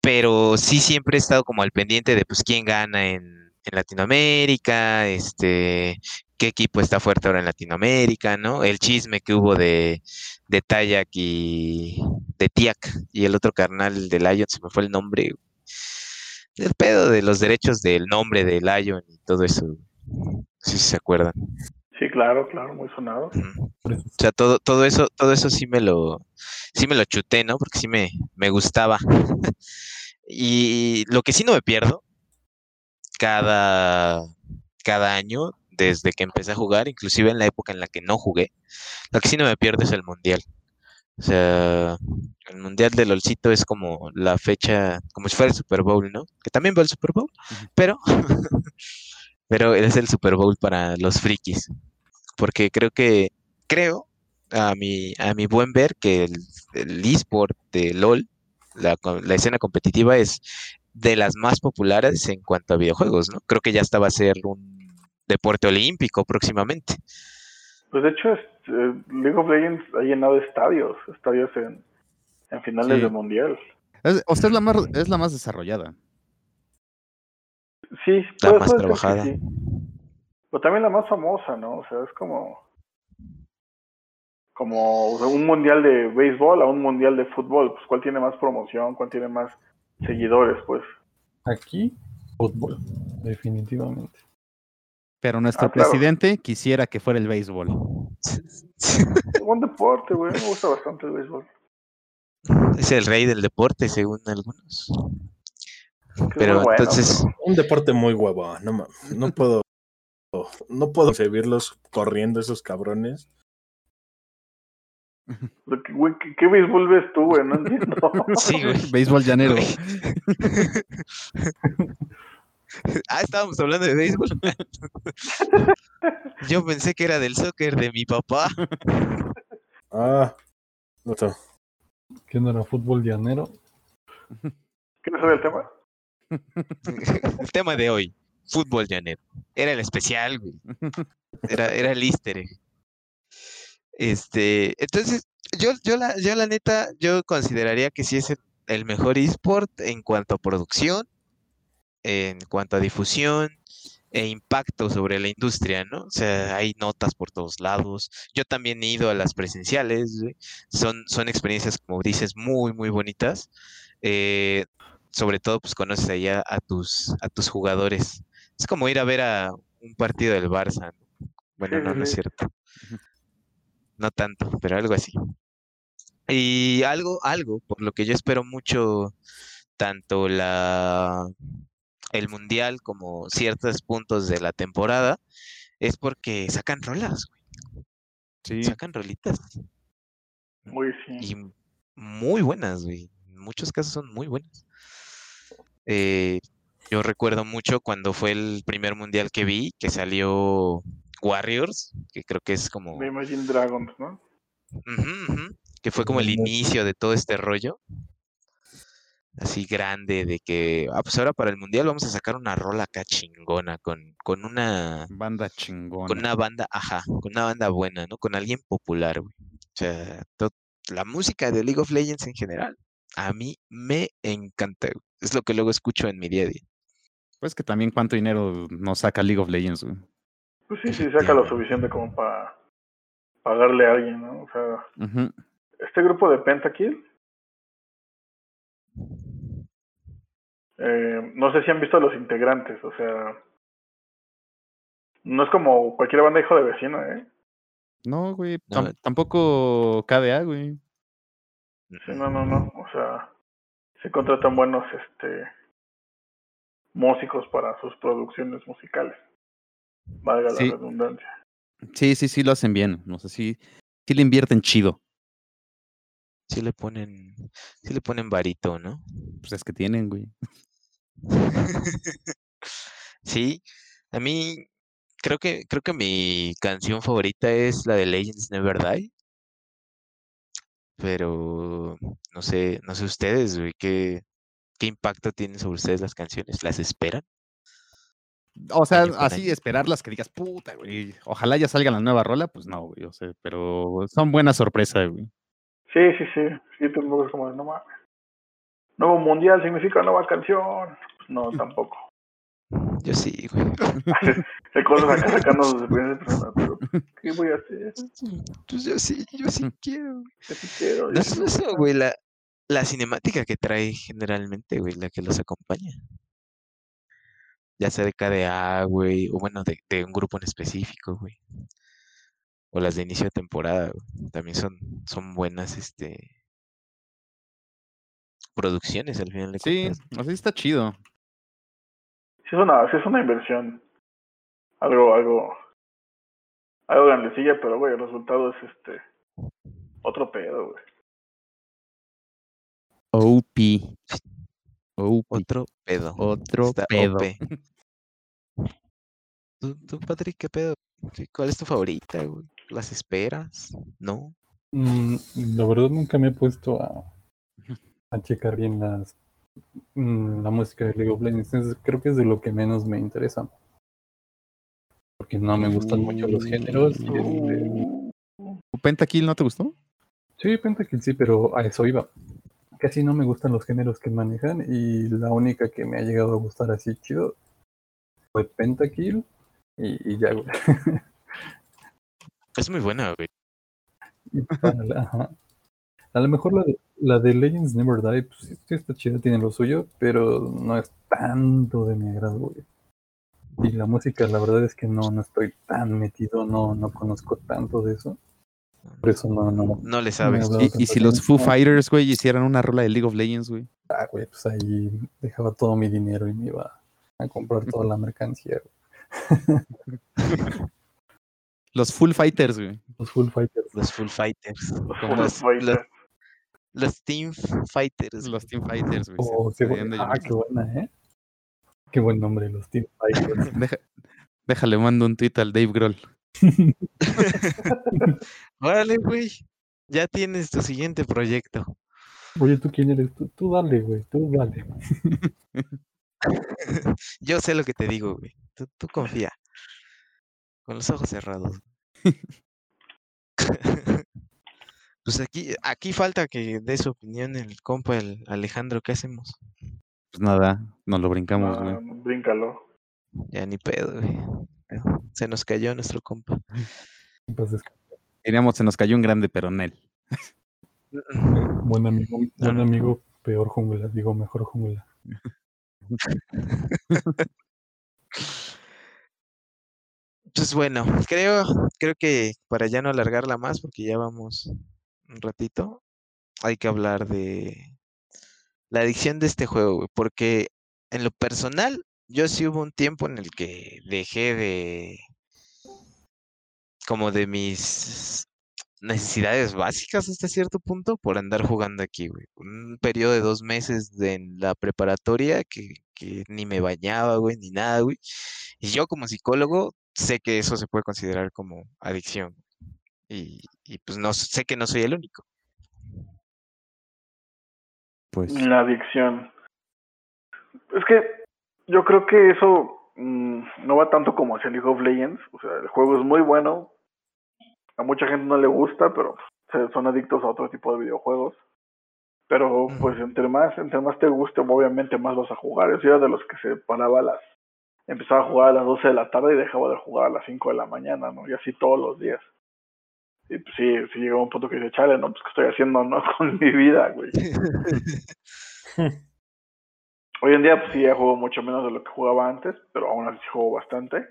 pero sí siempre he estado como al pendiente de pues quién gana en, Latinoamérica, este, qué equipo está fuerte ahora en Latinoamérica, ¿no? El chisme que hubo de, de Tayak y de Tiak y el otro carnal de Lion, se me fue el nombre. El pedo de los derechos del nombre de Lion y todo eso. Si se acuerdan. Sí, claro, claro, muy sonado. O sea, todo, todo eso, todo eso sí me lo, sí me lo chuté, ¿no? Porque sí me, me gustaba. Y lo que sí no me pierdo, cada, cada año, desde que empecé a jugar, inclusive en la época en la que no jugué, lo que sí no me pierdo es el mundial. O sea, el mundial de LOLcito es como la fecha, como si fuera el Super Bowl, ¿no? Que también va el Super Bowl, pero, pero es el Super Bowl para los frikis. Porque creo que, creo, a mi, a mi buen ver que el, el eSport de LOL, la, co- la escena competitiva es de las más populares en cuanto a videojuegos, ¿no? Creo que ya hasta va a ser un deporte olímpico próximamente. Pues de hecho, League of Legends ha llenado estadios, estadios en, en finales Sí. del mundial. Es, o sea, es la más, es la más desarrollada. Sí, La más trabajada. sí. Pero también la más famosa, ¿no? O sea, es como como o sea, un mundial de béisbol a un mundial de fútbol. Pues, ¿cuál tiene más promoción? ¿Cuál tiene más seguidores? Pues, Aquí, fútbol, definitivamente. Pero nuestro Ah, claro. presidente quisiera que fuera el béisbol. buen deporte, güey. Me gusta bastante el béisbol. Es el rey del deporte, según algunos. Pero bueno, entonces, Un deporte muy huevo, no, no puedo, no puedo concebirlos corriendo esos cabrones. Lo que- güey, ¿qué, qué béisbol ves tú, güey? No entiendo. sí, güey. Béisbol llanero. Ah, estábamos hablando de béisbol. Yo pensé que era del soccer de mi papá. Ah, no sé. ¿Qué no era fútbol llanero? ¿Quieres saber el tema? El tema de hoy, fútbol llanero. Era el especial, güey. Era, era el easter egg. Este, entonces, yo, yo la, yo la neta, yo consideraría que sí es el, el mejor esport en cuanto a producción, en cuanto a difusión e impacto sobre la industria, ¿no? O sea, hay notas por todos lados. Yo también he ido a las presenciales. Son, son experiencias, como dices, muy, muy bonitas. Eh, sobre todo, pues conoces allá a tus, a tus jugadores. Es como ir a ver a un partido del Barça. ¿no? Bueno, no, no es cierto. No tanto, pero algo así. Y algo, algo, por lo que yo espero mucho, tanto la el mundial como ciertos puntos de la temporada, es porque sacan rolas, güey. Sí. Sacan rolitas. Muy sí. Y muy buenas, güey. En muchos casos son muy buenas. Eh, yo recuerdo mucho cuando fue el primer mundial que vi, que salió Warriors, que creo que es como... De Imagine Dragons, ¿no? Que fue como el inicio de todo este rollo. Así grande, de que, ah, pues ahora para el mundial vamos a sacar una rola acá chingona, con, con una, Banda con chingona. una banda, ajá, con una banda buena, ¿no? Con alguien popular, güey. O sea, to- la música de League of Legends en general, a mí me encanta, güey. Es lo que luego escucho en mi día a día. Pues que también cuánto dinero nos saca League of Legends, güey. Pues sí, sí, saca lo suficiente como para pagarle a alguien, ¿no? O sea, este grupo de Pentakill, eh, no sé si han visto a los integrantes, o sea, no es como cualquier banda hijo de vecino, ¿eh? No, güey. Tam- tampoco KDA, güey. Sí, no, no, no, o sea, se contratan buenos, este, músicos para sus producciones musicales, valga Sí. la redundancia. Sí, sí, sí lo hacen bien. No sé si sí le invierten chido. Sí le ponen, sí le ponen varito, ¿no? Pues es que tienen, güey. Sí, a mí creo que creo que mi canción favorita es la de Legends Never Die. Pero no sé, no sé ustedes, güey, qué, qué impacto tienen sobre ustedes las canciones. ¿Las esperan? O sea, así año. esperarlas que digas, puta, güey. Ojalá ya salga la nueva rola, pues no, güey. O sea, pero son buena sorpresa, güey. Sí, sí, sí, sí, tampoco es como de, no mames. Nuevo mundial significa nueva canción. No, tampoco. Yo sí, güey. Cosas acá sacando de primera persona, pero ¿qué voy a hacer? Pues yo sí, yo sí quiero. ¿Qué sí quiero? No Yo es eso, güey, la, la cinemática que trae generalmente, güey, la que los acompaña. Ya sea de KDA, güey, o bueno, de, de un grupo en específico, güey. O las de inicio de temporada, güey. También son, son buenas, este, producciones al final de Sí, cuentas. o sea, sí está chido. Sí es una, sí es una inversión. Algo, algo, algo grandecilla, pero güey, el resultado es este otro pedo, güey. OP. OP. Otro pedo. Otro Está pedo. OP. ¿Tú, tú, Patrick, qué pedo? ¿Qué- ¿Cuál es tu favorita, güey? ¿Las esperas? ¿No? Mm, la verdad nunca me he puesto a, a checar bien las mm, la música de League of Legends. Creo que es de lo que menos me interesa. Porque no me gustan mucho los géneros. y este, ¿Tu Pentakill no te gustó? Sí, Pentakill sí, pero a eso iba. Casi no me gustan los géneros que manejan y la única que me ha llegado a gustar así chido fue Pentakill y, y ya, güey. Es muy buena, güey. Ajá. A lo mejor la de, la de Legends Never Die, pues sí, sí está chida, tiene lo suyo, pero no es tanto de mi agrado, güey. Y la música, la verdad es que no, no estoy tan metido, no, no conozco tanto de eso. Por eso no, no. No le sabes. No, Y, si los. Foo Fighters, güey, hicieran una rola de League of Legends, güey. Ah, güey, pues ahí dejaba todo mi dinero y me iba a comprar toda la mercancía. güey. Los Full Fighters, güey. Los Full Fighters. Los Full Fighters. Los Como Full los, Fighters. los- los Team Fighters. Los Team Fighters, güey. Oh, ah, qué buena, ¿eh? Qué buen nombre, los Team Fighters. Deja- déjale, mando un tweet al Dave Grohl. Órale, güey. Ya tienes tu siguiente proyecto. Oye, ¿tú quién eres? Tú, tú dale, güey, tú dale. Yo sé lo que te digo, güey. Tú, tú confía. Con los ojos cerrados. Pues aquí, aquí falta que dé su opinión el compa, el Alejandro. ¿Qué hacemos? Pues nada, nos lo brincamos, güey. bríncalo. Ya ni pedo, güey. Se nos cayó nuestro compa. Diríamos, se nos cayó un grande peronel. buen amigo, buen amigo, peor jungla, digo mejor jungla. Pues bueno, creo, creo que para ya no alargarla más, porque ya vamos un ratito, hay que hablar de la adicción de este juego, güey, porque en lo personal, yo sí hubo un tiempo en el que dejé de, como de mis necesidades básicas hasta cierto punto por andar jugando aquí, güey. Un periodo de dos meses de en la preparatoria que, que ni me bañaba, güey, ni nada, güey. Y yo como psicólogo sé que eso se puede considerar como adicción. Y, y pues no sé que no soy el único. Pues, La adicción. Es que yo creo que eso mm, no va tanto como hacia League of Legends. O sea, el juego es muy bueno. A mucha gente no le gusta, pero son adictos a otro tipo de videojuegos. Pero pues entre más, entre más te guste, obviamente más vas a jugar. Yo era de los que se paraba a las, empezaba a jugar a las 12 de la tarde y dejaba de jugar a las 5 de la mañana, ¿no? Y así todos los días. Y pues sí, sí llegó un punto que dice, chale, ¿no? Pues qué estoy haciendo, ¿no? Con mi vida, güey. Hoy en día, pues sí, ya juego mucho menos de lo que jugaba antes, pero aún así juego bastante.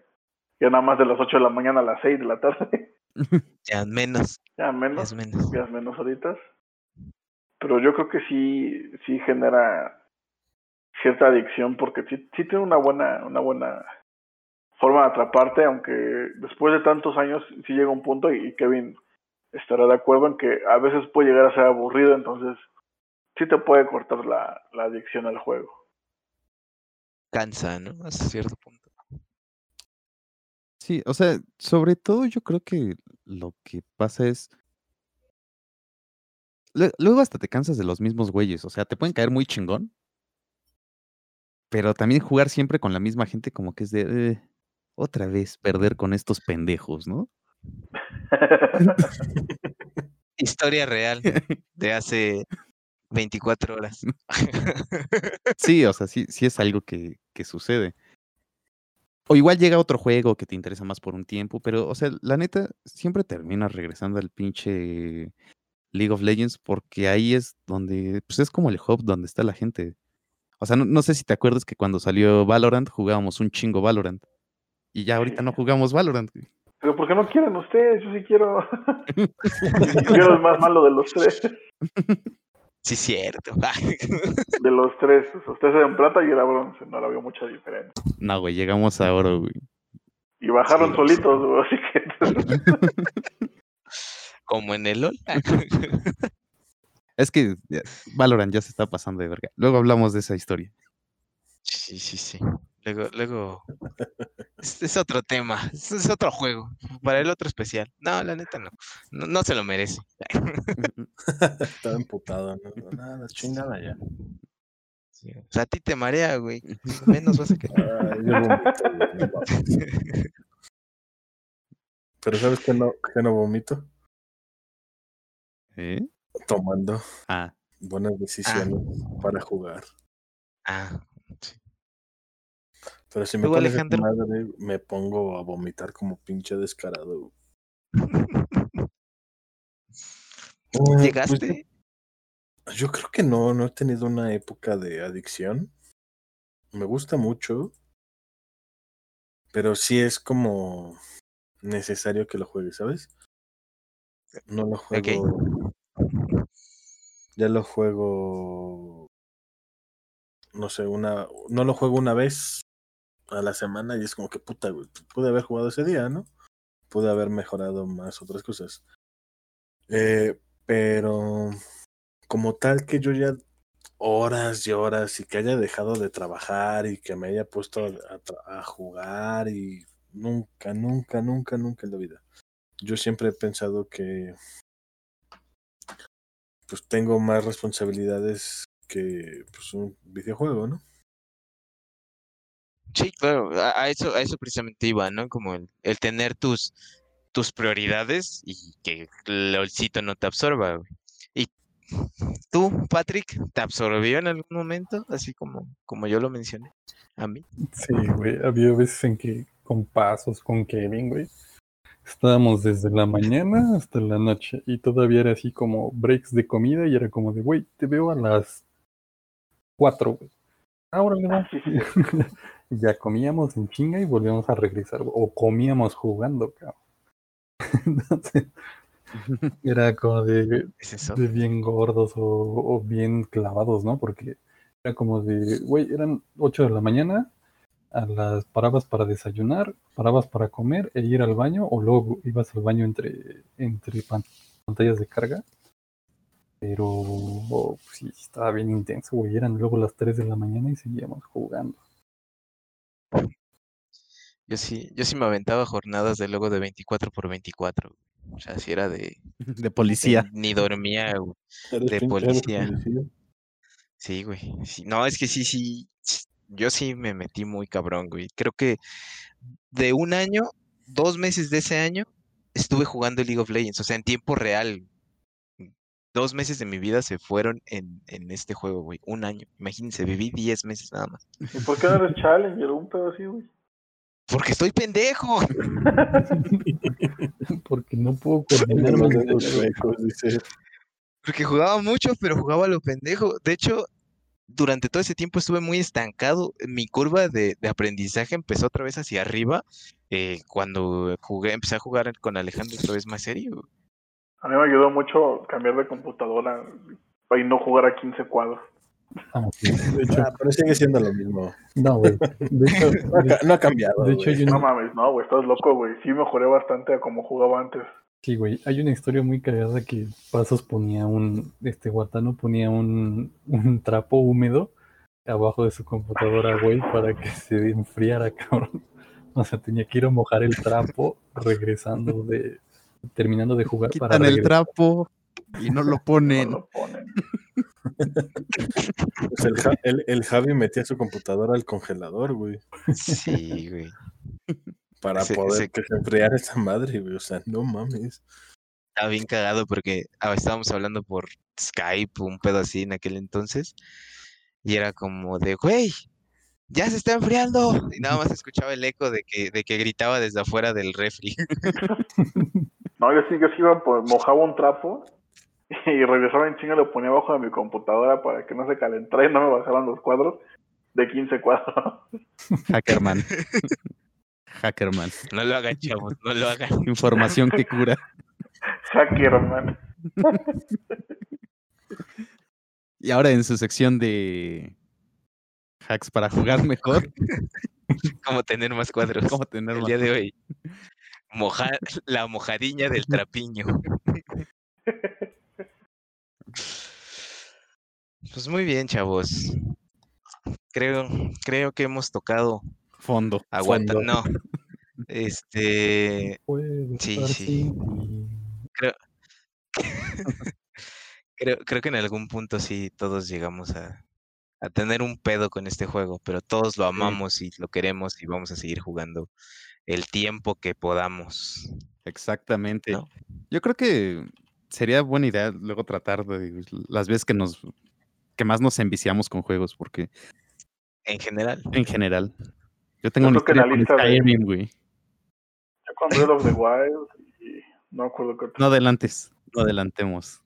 Ya nada más de las 8 de la mañana a las 6 de la tarde. Ya menos, ya ya menos, es menos. ya menos horitas. Pero yo creo que sí, sí genera cierta adicción porque sí, sí tiene una buena, una buena forma de atraparte, aunque después de tantos años sí llega un punto y Kevin estará de acuerdo en que a veces puede llegar a ser aburrido, entonces sí te puede cortar la, la adicción al juego. Cansa, ¿no? Hasta cierto punto. sí, o sea, sobre todo yo creo que lo que pasa es. Lue- Luego hasta te cansas de los mismos güeyes. O sea, te pueden caer muy chingón. Pero también jugar siempre con la misma gente, como que es de. "Eh, otra vez perder con estos pendejos, ¿no? Historia real de hace 24 horas. Sí, o sea, sí, sí es algo que, que sucede. O igual llega otro juego que te interesa más por un tiempo, pero, o sea, la neta, siempre terminas regresando al pinche League of Legends porque ahí es donde, pues es como el hub donde está la gente. O sea, no, no sé si te acuerdas que cuando salió Valorant jugábamos un chingo Valorant. Y ya ahorita no jugamos Valorant. güey. Pero ¿por qué no quieren ustedes? Yo sí quiero. Yo quiero el más malo de los tres. Sí, cierto. De los tres. Ustedes eran plata y era bronce. No la veo mucha diferencia. No, güey, llegamos a oro, güey. Y bajaron Sí, solitos, güey, así que. Como en el LOL. Es que Valorant ya se está pasando de verga. Luego hablamos de esa historia. Sí, sí, sí. Luego, luego. Es, es otro tema. Es, es otro juego. Para el otro especial. No, la neta no. No, no se lo merece. Estaba emputado, no, no, nada, chingada ya. Sí, O sea, a ti te marea, güey. Menos vas a mames. Pero ¿sabes qué no, qué no vomito? ¿Eh? Tomando Ah, buenas decisiones para jugar. Ah, Pero si me madre, me pongo a vomitar como pinche descarado. Eh, pues, ¿Llegaste? yo creo que no, no he tenido una época de adicción. Me gusta mucho. Pero sí es como necesario que lo juegue, ¿sabes? No lo juego. Ya lo juego. No sé, una. No lo juego una vez a la semana y es como que puta, güey. Pude haber jugado ese día, ¿no? Pude haber mejorado más otras cosas. Eh, pero como tal que yo ya horas y horas y que haya dejado de trabajar y que me haya puesto a, a jugar y nunca, nunca, nunca, nunca en la vida. Yo siempre he pensado que pues tengo más responsabilidades que pues, un videojuego, ¿no? Sí, claro, a, a eso, a eso precisamente iba, ¿no? Como el, el tener tus, tus prioridades y que el olcito no te absorba, güey. Y tú, Patrick, ¿te absorbió en algún momento? Así como, como yo lo mencioné. A mí. Sí, güey. Había veces en que con pasos, con Kevin, güey. Estábamos desde la mañana hasta la noche y todavía era así como breaks de comida y era como de, güey, te veo a las cuatro, güey. Ahora le va. Sí, Ya comíamos en chinga y volvíamos a regresar, o comíamos jugando, cabrón. Entonces, era como de, Es eso. de bien gordos o, o bien clavados, ¿no? Porque era como de, güey, eran 8 de la mañana, a las parabas para desayunar, parabas para comer e ir al baño, o luego ibas al baño entre, entre pan- pantallas de carga. Pero oh, sí, estaba bien intenso, güey. Eran luego las 3 de la mañana y seguíamos jugando. Yo sí, yo sí me aventaba jornadas de luego de 24 por 24. O sea, si era de, de de policía. ni dormía, güey. ¿Eres De policía. policía? Sí, güey. sí, No, es que sí, sí. Yo sí me metí muy cabrón, güey. Creo que de un año, dos meses de ese año, estuve jugando League of Legends. O sea, en tiempo real. Dos meses de mi vida se fueron en, en este juego, güey. Un año. Imagínense, viví 10 meses nada más. ¿Y por qué no eres Challenger o un pedo así, güey? Porque estoy pendejo. Porque no puedo Los con todo. chuecos, dice. Porque jugaba mucho, pero jugaba a lo pendejo. De hecho, durante todo ese tiempo estuve muy estancado. Mi curva de, de aprendizaje empezó otra vez hacia arriba eh, cuando jugué, empecé a jugar con Alejandro otra vez más serio. A mí me ayudó mucho cambiar de computadora y no jugar a 15 cuadros. Ah, sí. De hecho, Ah, pero sigue siendo lo mismo. no, güey. De hecho, No ha, no cambiado. de hecho, hay No mames, no, güey, estás loco, güey. Sí mejoré bastante a como jugaba antes. Sí, güey, hay una historia muy cagada que Pasos ponía un, este Guatano ponía un, un trapo húmedo abajo de su computadora, güey, para que se enfriara, cabrón. O sea, tenía que ir a mojar el trapo regresando de, terminando de jugar para Quitan el regresar. trapo y no lo No ponen. lo ponen. Pues el, Ja- el- el Javi metía su computadora al congelador, güey. Sí, güey. Para Ese- poder se enfriara esa madre, güey. O sea, no mames. Estaba bien cagado porque ah, estábamos hablando por Skype, un pedo así en aquel entonces. Y era como de, güey, ya se está enfriando. Y nada más escuchaba el eco de que, de que gritaba desde afuera del refri. No, yo sí, yo sí iba, por, mojaba un trapo y regresaba en chinga, lo ponía abajo de mi computadora para que no se calentara y no me bajaran los cuadros de 15 cuadros. Hackerman. Hackerman. No lo hagan, chavos, no lo hagan. Información que cura. Hacker, man. Y ahora en su sección de hacks para jugar mejor, Cómo tener más cuadros. cómo tener El más día de hoy. La mojadiña del trapiño. Pues muy bien, chavos. creo, creo que hemos tocado Fondo. aguanta. Fondo. No. Este, Puedo Sí, sí. creo, creo, creo que en algún punto sí todos llegamos a, a tener un pedo con este juego, pero todos lo amamos y lo queremos y vamos a seguir jugando el tiempo que podamos. Exactamente. ¿No? Yo creo que sería buena idea luego tratar de las veces que nos que más nos enviciamos con juegos, porque En general, en general. Yo tengo Yo una historia con lista de- Skyrim, güey. Ya con Breath of the Wild y no acuerdo qué otro. No adelantes, no adelantemos.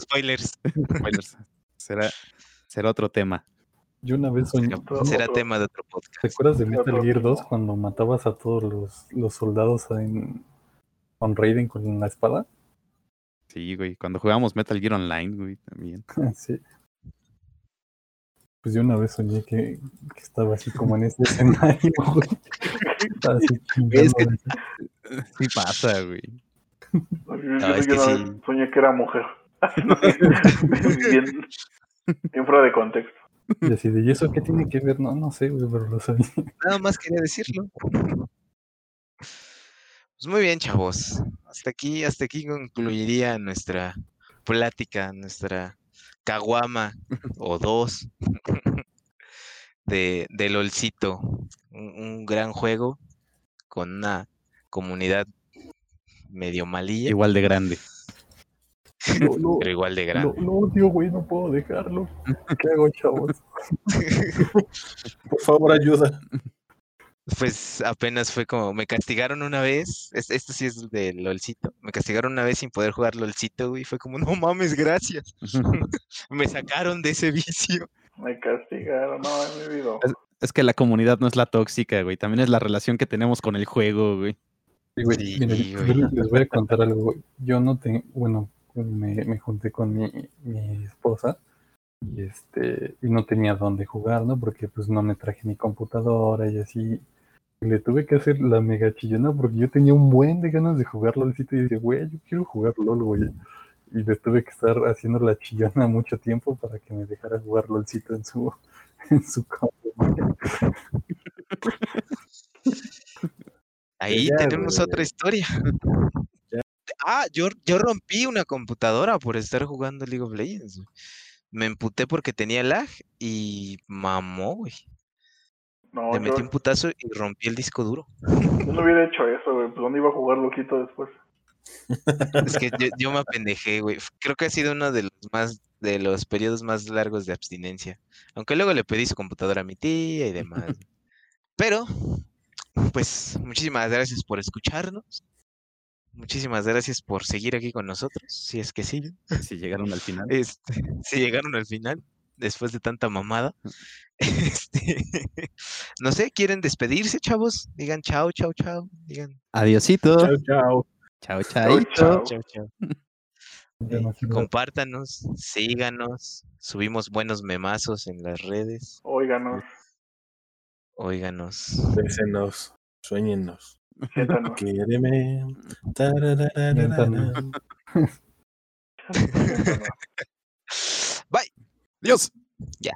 spoilers. Spoilers. será, será otro tema. Yo una vez soñé. Será, será tema de otro ¿Te podcast. acuerdas de Metal otro. Gear 2 cuando matabas a todos los, los soldados en, con Raiden con la espada? Sí, güey. Cuando jugábamos Metal Gear Online, güey, también. sí. Pues yo una vez soñé que, que estaba así como en ese escenario, güey. Es que-. Sí pasa, güey. Yo, No, yo- es yo que una sí. vez soñé que era mujer. bien, bien fuera de contexto. Y así de, ¿y eso qué tiene que ver? No, no sé, güey, pero lo soñé. Nada más quería decirlo. Pues muy bien, chavos. Hasta aquí, hasta aquí concluiría nuestra plática, nuestra caguama o dos de, de LOLcito. Un, un gran juego con una comunidad medio malilla, Igual de grande. Pero igual de grande. lo odio, güey, no puedo dejarlo. ¿Qué hago, chavos? Por favor, ayuda. Pues apenas fue como, me castigaron una vez, es- esto sí es de LOLcito, me castigaron una vez sin poder jugar LOLcito, y fue como, no mames, gracias. Me sacaron de ese vicio. Me castigaron, no, en mi vida. Es que la comunidad no es la tóxica, güey. También es la relación que tenemos con el juego, güey. Sí, güey, Sí, güey. yo les- les voy a contar algo. güey. Yo no tengo, bueno, me, me junté con mi, mi esposa y este y no tenía dónde jugar, ¿no? Porque pues no me traje mi computadora y así. Le tuve que hacer la mega chillona porque yo tenía un buen de ganas de jugar LOLcito y dije, güey, yo quiero jugar LOL, güey. Y les tuve que estar haciendo la chillona mucho tiempo para que me dejara jugar LOLcito en su, en su. Ahí ya, tenemos güey. otra historia. Ah, yo, yo rompí una computadora por estar jugando League of Legends. güey. Me emputé porque tenía lag y mamó, güey. No, Le yo, metí un putazo y rompí el disco duro. yo no hubiera hecho eso, güey. Pues dónde iba a jugar loquito después. Es que yo, yo me apendejé, güey. Creo que ha sido uno de los más, de los periodos más largos de abstinencia. Aunque luego le pedí su computadora a mi tía y demás. Pero, pues, muchísimas gracias por escucharnos. Muchísimas gracias por seguir aquí con nosotros, si es que siguen. Si llegaron al final. Este, si llegaron al final, después de tanta mamada. Este, no sé, ¿quieren despedirse, chavos? Digan chao, chao, chao. Digan Adiosito. Chao, chao. Chao, Chao, chao. chao, Eh, compártanos, síganos, subimos buenos memazos en las redes. Óiganos, Óiganos. Bésenos, sueñenos. Tararararara. Bye. Dios. Ya.